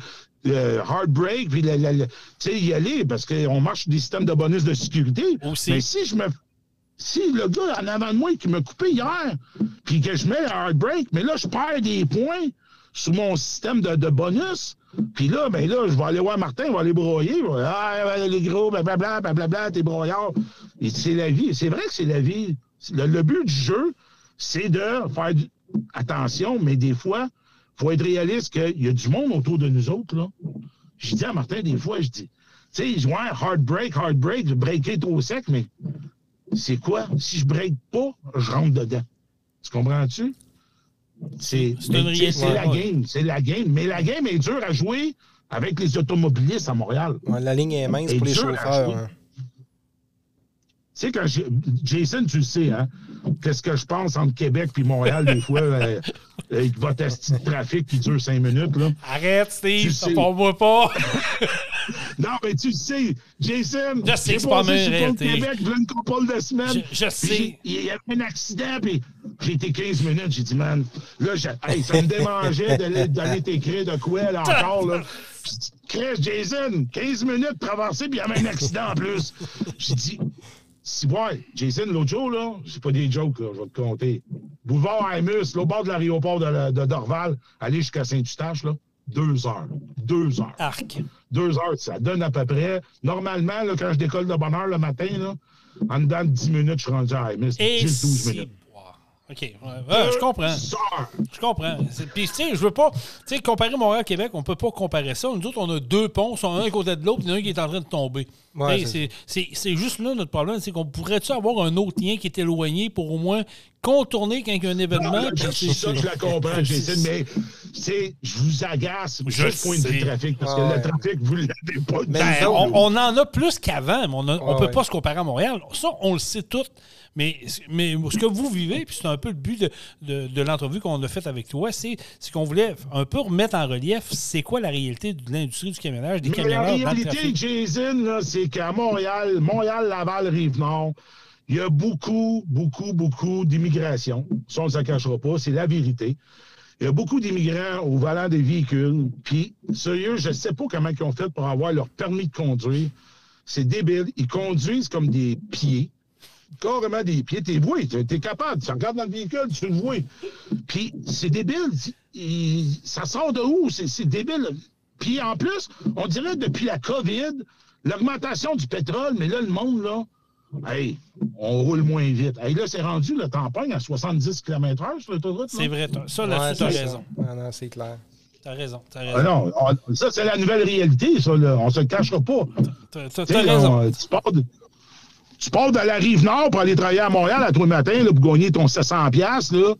Speaker 5: euh, hard break, puis la- la- la- tu sais, y aller, parce qu'on marche sur des systèmes de bonus de sécurité.
Speaker 3: Aussi.
Speaker 5: Mais si je me. Si le gars en avant de moi qui m'a coupé hier, puis que je mets le hard break, mais là, je perds des points sur mon système de, de bonus. Puis là, ben là, je vais aller voir Martin, je vais aller broyer. je vais, ah, les gros, blablabla, blablabla, t'es broyard. Et c'est la vie. C'est vrai que c'est la vie. Le, le but du jeu, c'est de faire du- attention, mais des fois, il faut être réaliste qu'il y a du monde autour de nous autres. Là. Je dis à Martin, des fois, je dis, tu sais, ouais, hard break, hard break, je breaker trop sec, mais c'est quoi? Si je break pas, je rentre dedans. Tu comprends-tu? C'est la game. C'est la game. Mais la game est dure à jouer avec les automobilistes à Montréal.
Speaker 4: Ouais, la ligne est mince
Speaker 5: Et
Speaker 4: pour les chauffeurs.
Speaker 5: Tu sais, quand Jason, tu le sais, hein? Qu'est-ce que je pense entre Québec et Montréal, des fois, euh, avec votre asti de trafic qui dure cinq minutes, là.
Speaker 3: Arrête, Steve, ça part-moi pas.
Speaker 5: Non, mais tu le sais, Jason.
Speaker 3: Je sais que c'est pas réalité.
Speaker 5: Québec, là, une couple de semaines.
Speaker 3: Je- je
Speaker 5: Puis
Speaker 3: sais.
Speaker 5: Il y avait un accident, puis j'ai été 15 minutes. J'ai dit, man, là, hey, ça me démangeait d'aller t'écrire de quoi, là, encore, là. Puis, Chris, Jason, 15 minutes traverser, puis il y avait un accident en plus. J'ai dit, si, ouais, Jason, l'autre jour, là, c'est pas des jokes, là, je vais te compter. Boulevard Aimus, là, au bord de l'aéroport de, la- de Dorval, aller jusqu'à Saint-Eustache, là, deux heures. Deux heures.
Speaker 3: Arc.
Speaker 5: Deux heures, ça donne à peu près. Normalement, là, quand je décolle de bonne heure le matin, là, en dedans de 10 minutes, je suis rendu à Aimus.
Speaker 3: Et
Speaker 5: J'ai 12
Speaker 3: si-
Speaker 5: minutes.
Speaker 3: OK. ouais, ouais, je comprends. Je comprends. Puis, tu sais, je veux pas. Tu sais, comparer Montréal-Québec, on peut pas comparer ça. Nous autres, on a deux ponts, sont un à côté de l'autre, puis il y en a un qui est en train de tomber.
Speaker 4: Ouais,
Speaker 3: c'est- juste là notre problème, c'est qu'on pourrait-tu avoir un autre lien qui est éloigné pour au moins contourner quand il y a un événement.
Speaker 5: Non, c'est ça que je la comprends, Jason, mais c'est, je vous agace
Speaker 3: Je
Speaker 5: je point de trafic, parce
Speaker 4: Ah
Speaker 5: que
Speaker 4: ouais.
Speaker 5: le trafic, vous l'avez pas.
Speaker 4: Mais
Speaker 5: Ben,
Speaker 3: on, en a plus qu'avant, mais on ne peut
Speaker 4: ouais.
Speaker 3: pas se comparer à Montréal. Ça, on le sait tout. Mais, mais ce que vous vivez, puis c'est un peu le but de, de- de l'entrevue qu'on a faite avec toi, c'est c'est qu'on voulait un peu remettre en relief c'est quoi la réalité de l'industrie du camionnage, des
Speaker 5: Mais la réalité. Jason, c'est qu'à Montréal, Montréal, Laval, Rive-Nord, il y a beaucoup, beaucoup, beaucoup d'immigration. Ça, on ne se cachera pas, c'est la vérité. Il y a beaucoup d'immigrants au volant des véhicules. Puis, sérieux, je ne sais pas comment ils ont fait pour avoir leur permis de conduire. C'est débile. Ils conduisent comme des pieds. Carrément des pieds. T'es voué. T'es t'es capable. Tu regardes dans le véhicule, tu le vois. Puis, c'est débile. Il- ça sort de où? C'est c'est débile. Puis, en plus, on dirait depuis la COVID, l'augmentation du pétrole, mais là, le monde, là, hey, on roule moins vite. Hey, là, c'est rendu le tampagne à 70 km/h sur l'autoroute. là.
Speaker 3: C'est vrai. Ça,
Speaker 4: Ouais,
Speaker 3: là-dessus, t'as raison.
Speaker 4: Ah non, c'est clair.
Speaker 3: T'as raison. T'as
Speaker 5: Ah
Speaker 3: raison.
Speaker 5: non, on- ça, c'est la nouvelle réalité, ça, là. On se le cachera pas.
Speaker 3: T'as-
Speaker 5: là,
Speaker 3: raison.
Speaker 5: on- tu, pars de, tu pars de la rive nord pour aller travailler à Montréal à tous les matins là, pour gagner ton 700$ piastres, là,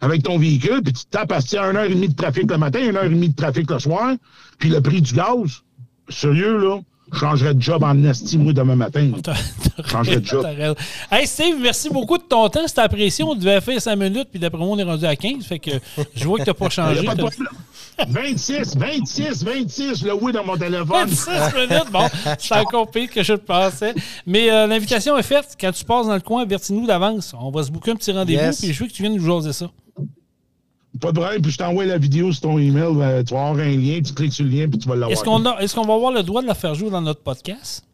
Speaker 5: avec ton véhicule, puis tu tapes à 1h30 de trafic le matin, 1h30 de trafic le soir, puis le prix du gaz. Sérieux, là, je changerais de job en esti, moi, demain matin. Changerais de job.
Speaker 3: Hey Steve, merci beaucoup de ton temps. C'était apprécié. On devait faire 5 minutes, puis d'après moi, on est rendu à 15. Fait que je vois que t'as pas
Speaker 5: Il y
Speaker 3: changé.
Speaker 5: a pas de
Speaker 3: T'as-
Speaker 5: problème. 26, 26, 26, le oui dans mon téléphone.
Speaker 3: 26 minutes, bon, c'est encore pire que je le pensais. Mais euh, l'invitation est faite. Quand tu passes dans le coin, avertis-nous d'avance. On va se booker un petit rendez-vous,
Speaker 4: Yes.
Speaker 3: puis je veux que tu viennes nous jaser ça.
Speaker 5: Pas de problème, puis je t'envoie la vidéo sur ton email. euh, tu vas avoir un lien, tu cliques sur le lien, puis tu vas l'avoir.
Speaker 3: Est-ce qu'on a- est-ce qu'on va avoir le droit de la faire jouer dans notre podcast?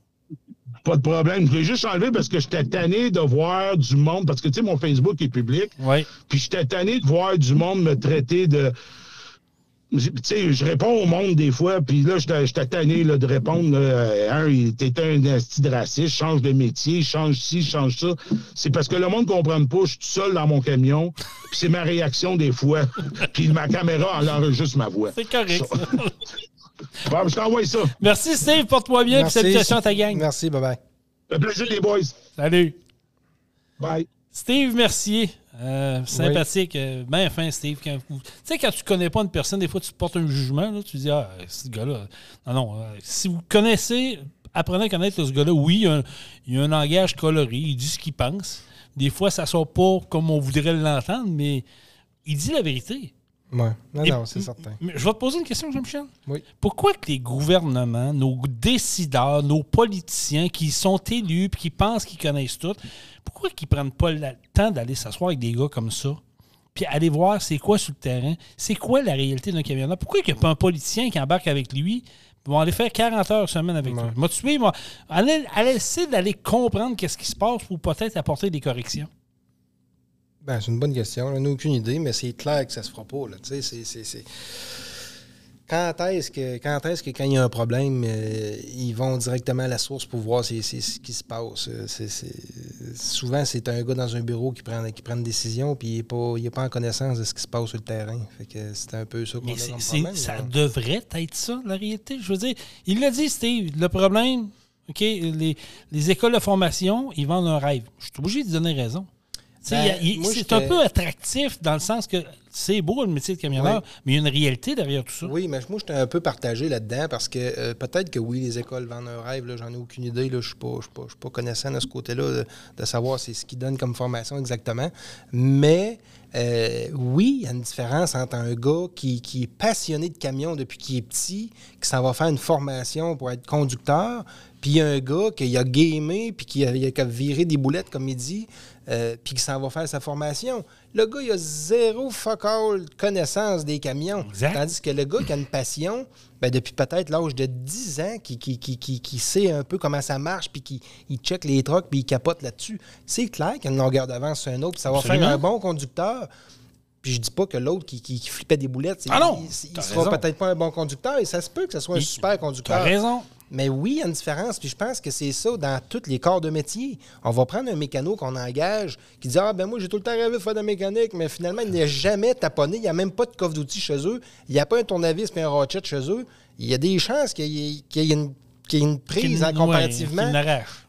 Speaker 5: Pas de problème. Je l'ai juste enlevé parce que j'étais tanné de voir du monde, parce que tu sais, mon Facebook est public.
Speaker 3: Oui.
Speaker 5: Puis j'étais tanné de voir du monde me traiter de. Tu sais, je réponds au monde des fois, puis là, j'étais tanné là, de répondre. là, euh, un, il était un esti de raciste, change de métier, change ci, change ça. C'est parce que le monde ne comprend pas, je suis tout seul dans mon camion, puis c'est ma réaction des fois. puis ma caméra, elle enregistre ma voix.
Speaker 3: C'est correct.
Speaker 5: Ça.
Speaker 3: ça.
Speaker 5: Bon, je t'envoie ça.
Speaker 3: Merci Steve, porte-toi bien, puis salutations à ta gang.
Speaker 4: Merci, bye-bye.
Speaker 5: Un plaisir, les boys.
Speaker 3: Salut.
Speaker 5: Bye.
Speaker 3: Steve Mercier, euh, sympathique, euh, bien fin Steve. Quand- Tu sais, quand tu connais pas une personne, des fois tu portes un jugement, là, tu dis Ah, ce gars-là. Non, non. euh, si vous connaissez, apprenez à connaître ce gars-là, oui, il y, a un, il y a un langage coloré, il dit ce qu'il pense. Des fois, ça sort pas comme on voudrait l'entendre, mais il dit la vérité.
Speaker 4: Ouais. Non,
Speaker 3: Et-
Speaker 4: non, c'est certain.
Speaker 3: Je vais te poser une question, Jean-Michel.
Speaker 4: Oui.
Speaker 3: Pourquoi que les gouvernements, nos décideurs, nos politiciens qui sont élus puis qui pensent qu'ils connaissent tout, pourquoi qu'ils prennent pas le temps d'aller s'asseoir avec des gars comme ça? Puis aller voir c'est quoi sur le terrain, c'est quoi la réalité d'un camionneur? Pourquoi il n'y a pas un politicien qui embarque avec lui, vont aller faire 40 heures semaine avec
Speaker 4: Ouais.
Speaker 3: lui? M'a tué, moi? Allez, allez essayer d'aller comprendre qu'est-ce qui se passe pour peut-être apporter des corrections.
Speaker 4: Ben, c'est une bonne question. On n'a aucune idée, mais c'est clair que ça se fera pas. Là. C'est- c'est- c'est- Quand est-ce que, quand est-ce que quand il y a un problème, euh, ils vont directement à la source pour voir c'est, c'est ce qui se passe? Euh, c'est- Souvent, c'est un gars dans un bureau qui prend, qui prend une décision, puis il n'est pas, il est pas en connaissance de ce qui se passe sur le terrain. Fait que c'est un peu ça qu'on a comme problème.
Speaker 3: ça devrait être ça, la réalité. Je veux dire, il l'a dit, Steve, le problème, OK, les, les écoles de formation, ils vendent un rêve. Je suis obligé de donner raison.
Speaker 4: Ben,
Speaker 3: c'est un peu attractif dans le sens que c'est beau le métier de camionneur,
Speaker 4: Oui.
Speaker 3: mais il y a une réalité derrière tout ça.
Speaker 4: Oui, mais moi, j'étais un peu partagé là-dedans parce que euh, peut-être que oui, les écoles vendent un rêve, j'en ai aucune idée. Je ne suis, pas- je suis pas- pas connaissant de ce côté-là, de, de savoir c'est ce qu'ils donnent comme formation exactement. Mais euh, oui, il y a une différence entre un gars qui, qui est passionné de camion depuis qu'il est petit, qui s'en va faire une formation pour être conducteur, puis un gars qui a gamé, puis qui a, virer des boulettes, comme il dit, euh, puis qui s'en va faire sa formation. Le gars, il a zéro fuck all connaissance des camions.
Speaker 3: Exact.
Speaker 4: Tandis que le gars qui a une passion, ben depuis peut-être l'âge de 10 ans, qui, qui, qui, qui, qui sait un peu comment ça marche, puis qui il check les trucks, puis il capote là-dessus, c'est clair qu'il y a une longueur d'avance sur un autre, puis ça va
Speaker 3: Absolument.
Speaker 4: faire un bon conducteur. Puis je dis pas que l'autre qui, qui, qui flippait des boulettes,
Speaker 3: Ah non,
Speaker 4: il, il
Speaker 3: t'as
Speaker 4: sera peut-être pas un bon conducteur, et ça se peut que ce soit un
Speaker 3: Il-
Speaker 4: super conducteur.
Speaker 3: raison.
Speaker 4: Mais oui, il y a une différence. Puis je pense que c'est ça dans tous les corps de métier. On va prendre un mécano qu'on engage qui dit Ah, ben moi, j'ai tout le temps rêvé de faire de la mécanique, mais finalement, il n'est jamais taponné. Il n'y a même pas de coffre d'outils chez eux. Il n'y a pas un tournevis et un ratchet chez eux. Il y a des chances qu'il y ait, qu'il y ait une, qu'il y ait une prise hein, comparativement.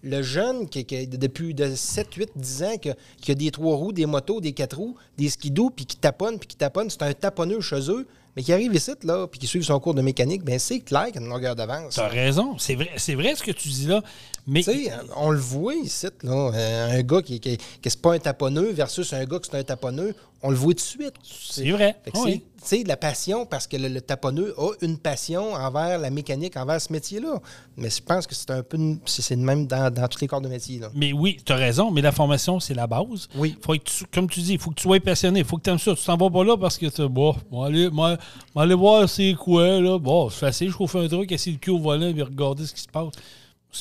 Speaker 3: ouais,
Speaker 4: le jeune qui, qui- depuis de 7, 8, 10 ans, qui a, qui a des trois roues, des motos, des quatre roues, des skidoo, puis qui taponne, puis qui taponne, c'est un taponneux chez eux, mais qui arrive ici, là, puis qui suit son cours de mécanique, bien, c'est clair qu'il y a une longueur d'avance.
Speaker 3: Tu as raison. C'est vrai ce que tu dis là. Mais
Speaker 4: Tu sais, on le voit ici, là, euh, un gars qui, qui, qui c'est pas un taponneux versus un gars qui c'est un taponneux, on le voit tout de suite.
Speaker 3: c'est vrai. Oui.
Speaker 4: c'est, tu sais, de la passion, parce que le, le taponneux a une passion envers la mécanique, envers ce métier-là. Mais je pense que c'est un peu, c'est, c'est le même dans, dans tous les corps de métier, là.
Speaker 3: Mais oui, tu as raison, mais la formation, c'est la base.
Speaker 4: Oui.
Speaker 3: Faut que tu- comme tu dis, il faut que tu sois passionné. Il faut que tu aimes ça. Tu t'en vas pas là parce que tu bon, moi, aller, moi, moi, aller voir c'est quoi, là. Bon, c'est facile, je trouve un truc, essayer le cul au volant et regarder ce qui se passe.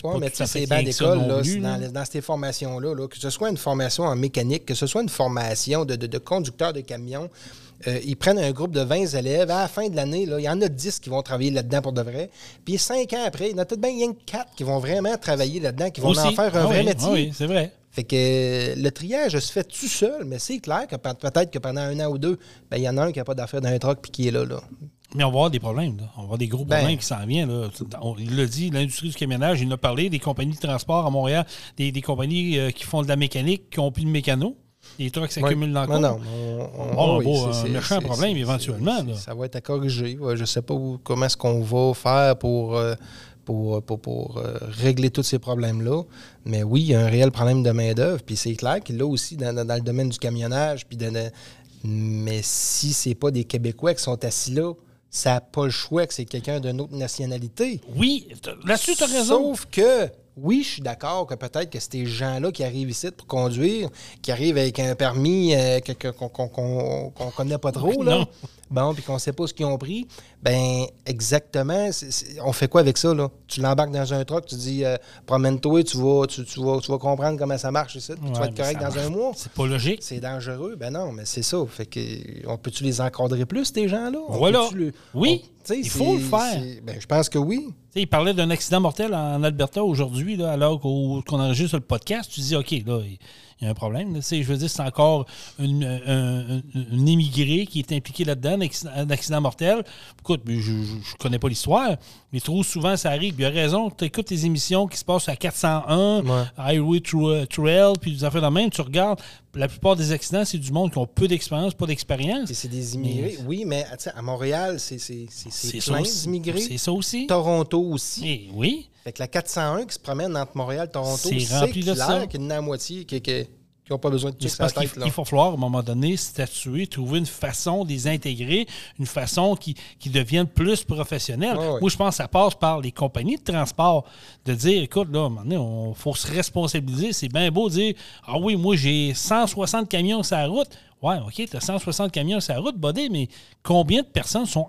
Speaker 4: Oui, mais tu sais, ces bancs d'école, dans, dans ces formations-là, là, que ce soit une formation en mécanique, que ce soit une formation de, de, de conducteur de camion, euh, ils prennent un groupe de 20 élèves. À la fin de l'année, il y en a 10 qui vont travailler là-dedans pour de vrai. Puis cinq ans après, il y en a peut-être bien rien que 4 qui vont vraiment travailler là-dedans, qui vont en
Speaker 3: Aussi.
Speaker 4: faire un
Speaker 3: Ah
Speaker 4: vrai
Speaker 3: oui,
Speaker 4: métier.
Speaker 3: ah oui, c'est vrai.
Speaker 4: Fait que euh, le triage se fait tout seul, mais c'est clair que pe- peut-être que pendant un an ou deux, ben, il y en a un qui n'a pas d'affaires dans un truck puis qui est là. là.
Speaker 3: Mais on va avoir des problèmes. Là. On va avoir des gros
Speaker 4: Ben.
Speaker 3: problèmes qui s'en viennent. Là. On- il l'a dit, l'industrie du camionnage, il en a parlé, des compagnies de transport à Montréal, des, des compagnies euh, qui font de la mécanique, qui n'ont plus de mécano. Les trucks s'accumulent dans le
Speaker 4: Non, on-
Speaker 3: va un méchant problème éventuellement, là.
Speaker 4: Ça va être à corriger. Ouais, je ne sais pas où- comment est-ce qu'on va faire pour, euh, pour, pour, pour, euh, régler tous ces problèmes-là. Mais oui, il y a un réel problème de main-d'œuvre. Puis c'est clair qu'il l'a aussi dans, dans- dans le domaine du camionnage. Puis de- de- mais si c'est pas des Québécois qui sont assis là, ça n'a pas le choix que c'est quelqu'un d'une autre nationalité.
Speaker 3: Oui, là-dessus, tu as raison.
Speaker 4: Sauf que, oui, je suis d'accord que peut-être que ces gens-là qui arrivent ici pour conduire, qui arrivent avec un permis euh, qu'on qu'on connaît pas trop, là,
Speaker 3: Non.
Speaker 4: Bon, puis qu'on sait pas ce qu'ils ont pris, ben exactement, on fait quoi avec ça, là? Tu l'embarques dans un truck, tu dis, euh, promène-toi, tu vas, tu, tu vas, tu vas comprendre comment ça marche ici, puis tu vas être correct
Speaker 3: ça
Speaker 4: dans un mois.
Speaker 3: C'est pas logique.
Speaker 4: C'est dangereux. Ben non, mais c'est ça. Fait que on peut-tu les encadrer plus, ces gens-là?
Speaker 3: Voilà.
Speaker 4: le-
Speaker 3: Oui,
Speaker 4: on-
Speaker 3: il faut le faire.
Speaker 4: Ben, je pense que oui.
Speaker 3: Tu sais, il parlait d'un accident mortel en Alberta aujourd'hui, là, alors qu'on enregistre le podcast. Tu dis, OK, là, il y a un problème. là. Je veux dire, c'est encore une, un, un- un immigré qui est impliqué là-dedans, un accident, mortel. Écoute, mais je ne connais pas l'histoire, mais trop souvent, ça arrive. Il a raison. Tu écoutes les émissions qui se passent à 401,
Speaker 4: Ouais.
Speaker 3: Highway Tra- Trail, puis des affaires de même. Tu regardes, la plupart des accidents, c'est du monde qui ont peu d'expérience, pas d'expérience.
Speaker 4: C'est des immigrés. Oui, mais tu sais, à Montréal, c'est plein d'immigrés.
Speaker 3: C'est ça aussi.
Speaker 4: Toronto aussi.
Speaker 3: Et oui.
Speaker 4: Fait que la 401 qui se promène entre Montréal et Toronto,
Speaker 3: C'est
Speaker 4: clair
Speaker 3: ça.
Speaker 4: qu'il y en a la moitié qui, n'ont pas besoin de
Speaker 3: qu'il
Speaker 4: tête. là.
Speaker 3: il va falloir, à un moment donné, statuer, trouver une façon de les intégrer, une façon qui, qui devienne plus professionnelle. Moi, je pense que ça passe par les compagnies de transport, de dire, écoute, là, à un moment donné, on faut se responsabiliser. C'est bien beau de dire, ah oui, moi, j'ai 160 camions sur la route. Ouais, OK, tu as 160 camions sur la route, Bodé, mais combien de personnes sont,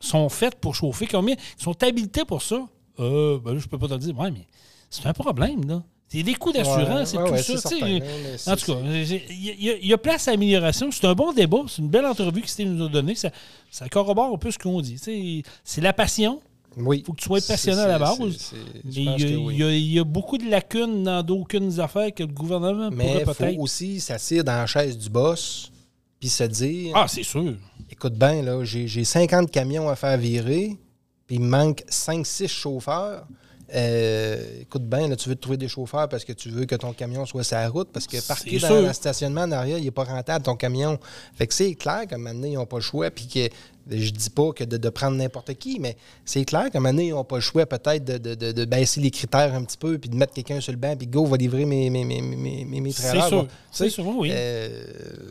Speaker 3: sont faites pour chauffer? Combien? Sont habilitées pour ça? Euh, ben là, je peux pas te le dire. Ouais, mais c'est un problème, là. C'est des coûts d'assurance,
Speaker 4: Ouais,
Speaker 3: c'est tout ça.
Speaker 4: certain,
Speaker 3: en tout cas, il y, a- il y a place à amélioration. C'est un bon débat. C'est une belle entrevue que Steve nous a donnée. Ça, ça corrobore un peu ce qu'on dit. C'est la passion.
Speaker 4: Oui.
Speaker 3: faut que tu sois passionné à la base. il y,
Speaker 4: oui.
Speaker 3: il y a- il y a beaucoup de lacunes dans d'aucunes affaires que le gouvernement
Speaker 4: Mais
Speaker 3: pourrait
Speaker 4: il
Speaker 3: peut-être.
Speaker 4: faut aussi s'asseoir dans la chaise du boss puis se dire
Speaker 3: Ah, c'est sûr.
Speaker 4: écoute bien, là, j'ai 50 camions à faire virer, puis il manque 5-6 chauffeurs. Euh, écoute bien, là, tu veux te trouver des chauffeurs parce que tu veux que ton camion soit sur la route, parce que
Speaker 3: C'est
Speaker 4: dans
Speaker 3: sûr.
Speaker 4: le stationnement en arrière, il n'est pas rentable, ton camion. Fait que c'est clair qu'à un moment donné, ils n'ont pas le choix, puis que je dis pas que de, de prendre n'importe qui, mais c'est clair qu'à un moment donné, ils n'ont pas le choix peut-être de, de- de- de baisser les critères un petit peu, puis de mettre quelqu'un sur le banc, puis go, va livrer mes, mes, mes, mes, mes,
Speaker 3: C'est sûr. C'est sûr, oui.
Speaker 4: euh,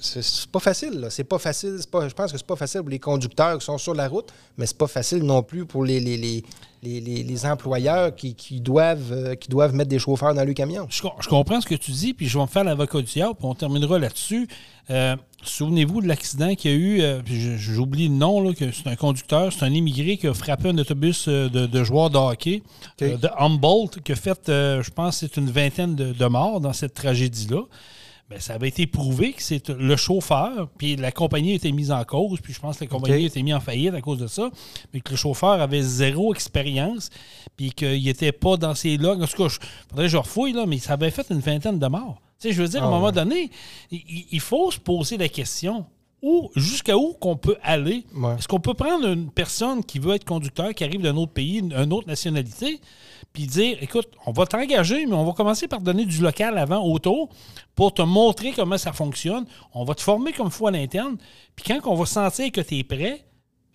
Speaker 4: c'est pas facile. C'est pas facile. Pas, je pense que c'est pas facile pour les conducteurs qui sont sur la route, mais c'est pas facile non plus pour les, les, les, les, les- les employeurs qui, qui doivent, euh, qui doivent mettre des chauffeurs dans le camion.
Speaker 3: Je comprends ce que tu dis, puis je vais me faire l'avocat du diable, puis on terminera là-dessus. Euh, Souvenez-vous de l'accident qu'il y a eu, euh, je- j'oublie le nom, là, que c'est un conducteur, c'est un immigré qui a frappé un autobus euh, de, de joueurs de hockey euh, de Humboldt, qui a fait, je pense, c'est une vingtaine de, de morts dans cette tragédie-là. Ben, ça avait été prouvé que c'est le chauffeur, puis la compagnie a été mise en cause, puis je pense que la compagnie
Speaker 4: OK.
Speaker 3: a été mise en faillite à cause de ça, mais que le chauffeur avait zéro expérience, puis qu'il n'était pas dans ses logs. En tout cas, il faudrait que je refouille, là, mais ça avait fait une vingtaine de morts. Tu sais, je veux dire, à un
Speaker 4: Ah,
Speaker 3: moment donné, il, faut se poser la question. Où, jusqu'à où qu'on peut aller?
Speaker 4: Ouais.
Speaker 3: Est-ce qu'on peut prendre une personne qui veut être conducteur, qui arrive d'un autre pays, une, une autre nationalité, puis dire, écoute, on va t'engager, mais on va commencer par donner du local avant, autour, pour te montrer comment ça fonctionne. On va te former comme faut à l'interne. Puis quand on va sentir que tu es prêt,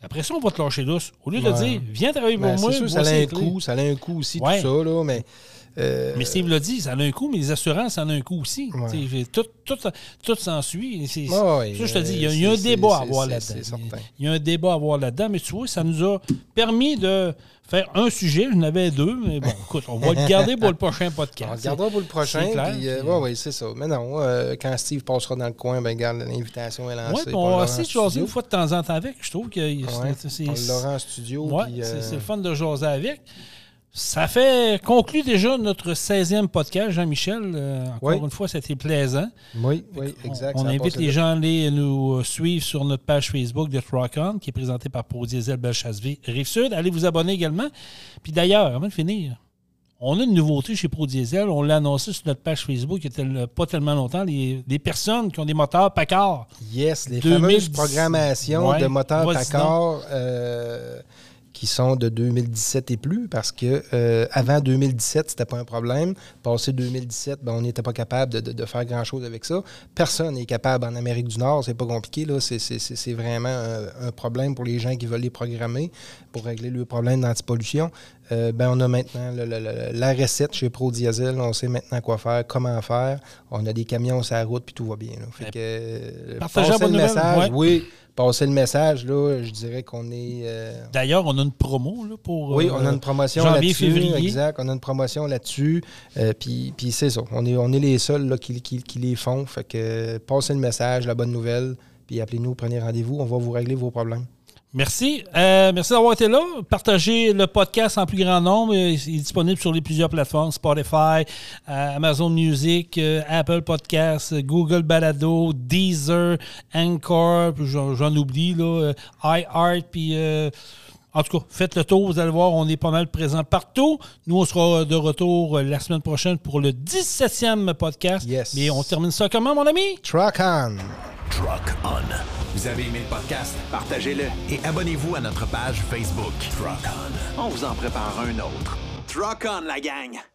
Speaker 3: après ça, on va te lâcher douce. Au lieu de dire, viens travailler pour
Speaker 4: Ben,
Speaker 3: moi,
Speaker 4: c'est sûr, ça a un coût. Ça a un coût aussi,
Speaker 3: Ouais.
Speaker 4: tout ça, là, mais. Euh,
Speaker 3: Mais Steve l'a dit, ça a un coût, mais les assurances, ça en a un coût aussi.
Speaker 4: Ouais.
Speaker 3: Tout, tout, tout s'ensuit. Ça, je te dis, il y a,
Speaker 4: euh,
Speaker 3: un débat à avoir là-dedans. Il y a un débat à avoir là-dedans, mais tu vois, ça nous a permis de faire un sujet. Je n'avais deux, mais bon, écoute, on va le garder pour le prochain podcast.
Speaker 4: On regardera pour le prochain. Puis, euh,
Speaker 3: puis-
Speaker 4: ouais, ouais, c'est ça. Mais non, euh, quand Steve passera dans le coin, ben, garde l'invitation est lancée.
Speaker 3: Oui,
Speaker 4: puis
Speaker 3: on va aussi
Speaker 4: en
Speaker 3: jaser une fois de temps en temps avec. Je trouve que c'est-
Speaker 4: on l'aura en studio. Puis,
Speaker 3: c'est
Speaker 4: euh,
Speaker 3: c'est le fun de jaser avec. Ça fait conclut déjà notre 16e podcast, Jean-Michel. Euh, encore
Speaker 4: Oui.
Speaker 3: une fois, c'était plaisant.
Speaker 4: Oui, oui,
Speaker 3: On-
Speaker 4: exact.
Speaker 3: On, invite les gens à aller nous euh, suivre sur notre page Facebook de Truckon, qui est présentée par Pro Diesel Rive-Sud. Allez vous abonner également. Puis d'ailleurs, avant de finir, on a une nouveauté chez Pro Diesel. On l'a annoncé sur notre page Facebook il y a pas tellement longtemps. Les, les personnes qui ont des moteurs Packard.
Speaker 4: Yes, les
Speaker 3: 2010.
Speaker 4: fameuses programmations
Speaker 3: Ouais,
Speaker 4: de moteurs Packard euh, qui sont de 2017 et plus, parce que euh, avant 2017, c'était pas un problème. Passé 2017, ben, on n'était pas capable de, faire grand-chose avec ça. Personne n'est capable en Amérique du Nord, c'est pas compliqué. là. C'est- C'est c'est- vraiment un, un problème pour les gens qui veulent les programmer pour régler le problème d'antipollution. Euh, ben, on a maintenant le- le- le- la recette chez Pro Diesel. On sait maintenant quoi faire, comment faire. On a des camions sur la route, puis tout va bien. là. Fait que, euh,
Speaker 3: Partagez
Speaker 4: le message.
Speaker 3: ouais.
Speaker 4: Oui, passer le message, là, je dirais qu'on est. euh,
Speaker 3: D'ailleurs, on a une promo là, pour
Speaker 4: oui, on a une promotion là-dessus. Exact, on a une promotion là-dessus. Euh, puis puis c'est ça. On est, on est les seuls là, qui, qui- qui les font. Fait que passez le message, la bonne nouvelle, puis appelez-nous, prenez rendez-vous. On va vous régler vos problèmes.
Speaker 3: Merci. Euh, merci d'avoir été là. Partagez le podcast en plus grand nombre. Euh, Il est disponible sur les plusieurs plateformes Spotify, euh, Amazon Music, euh, Apple Podcasts, Google Balado, Deezer, Anchor, j'en oublie, là, iHeart, puis. En tout cas, faites le tour, vous allez voir, on est pas mal présent partout. Nous, on sera de retour euh, la semaine prochaine pour le 17e podcast.
Speaker 4: Yes.
Speaker 3: Mais on termine ça comment, mon ami?
Speaker 4: Truck on!
Speaker 1: Truck On. Vous avez aimé le podcast?
Speaker 2: Partagez-le.
Speaker 1: Et abonnez-vous à notre page Facebook. Truck On.
Speaker 2: On vous en prépare un autre. Truck on, la gang!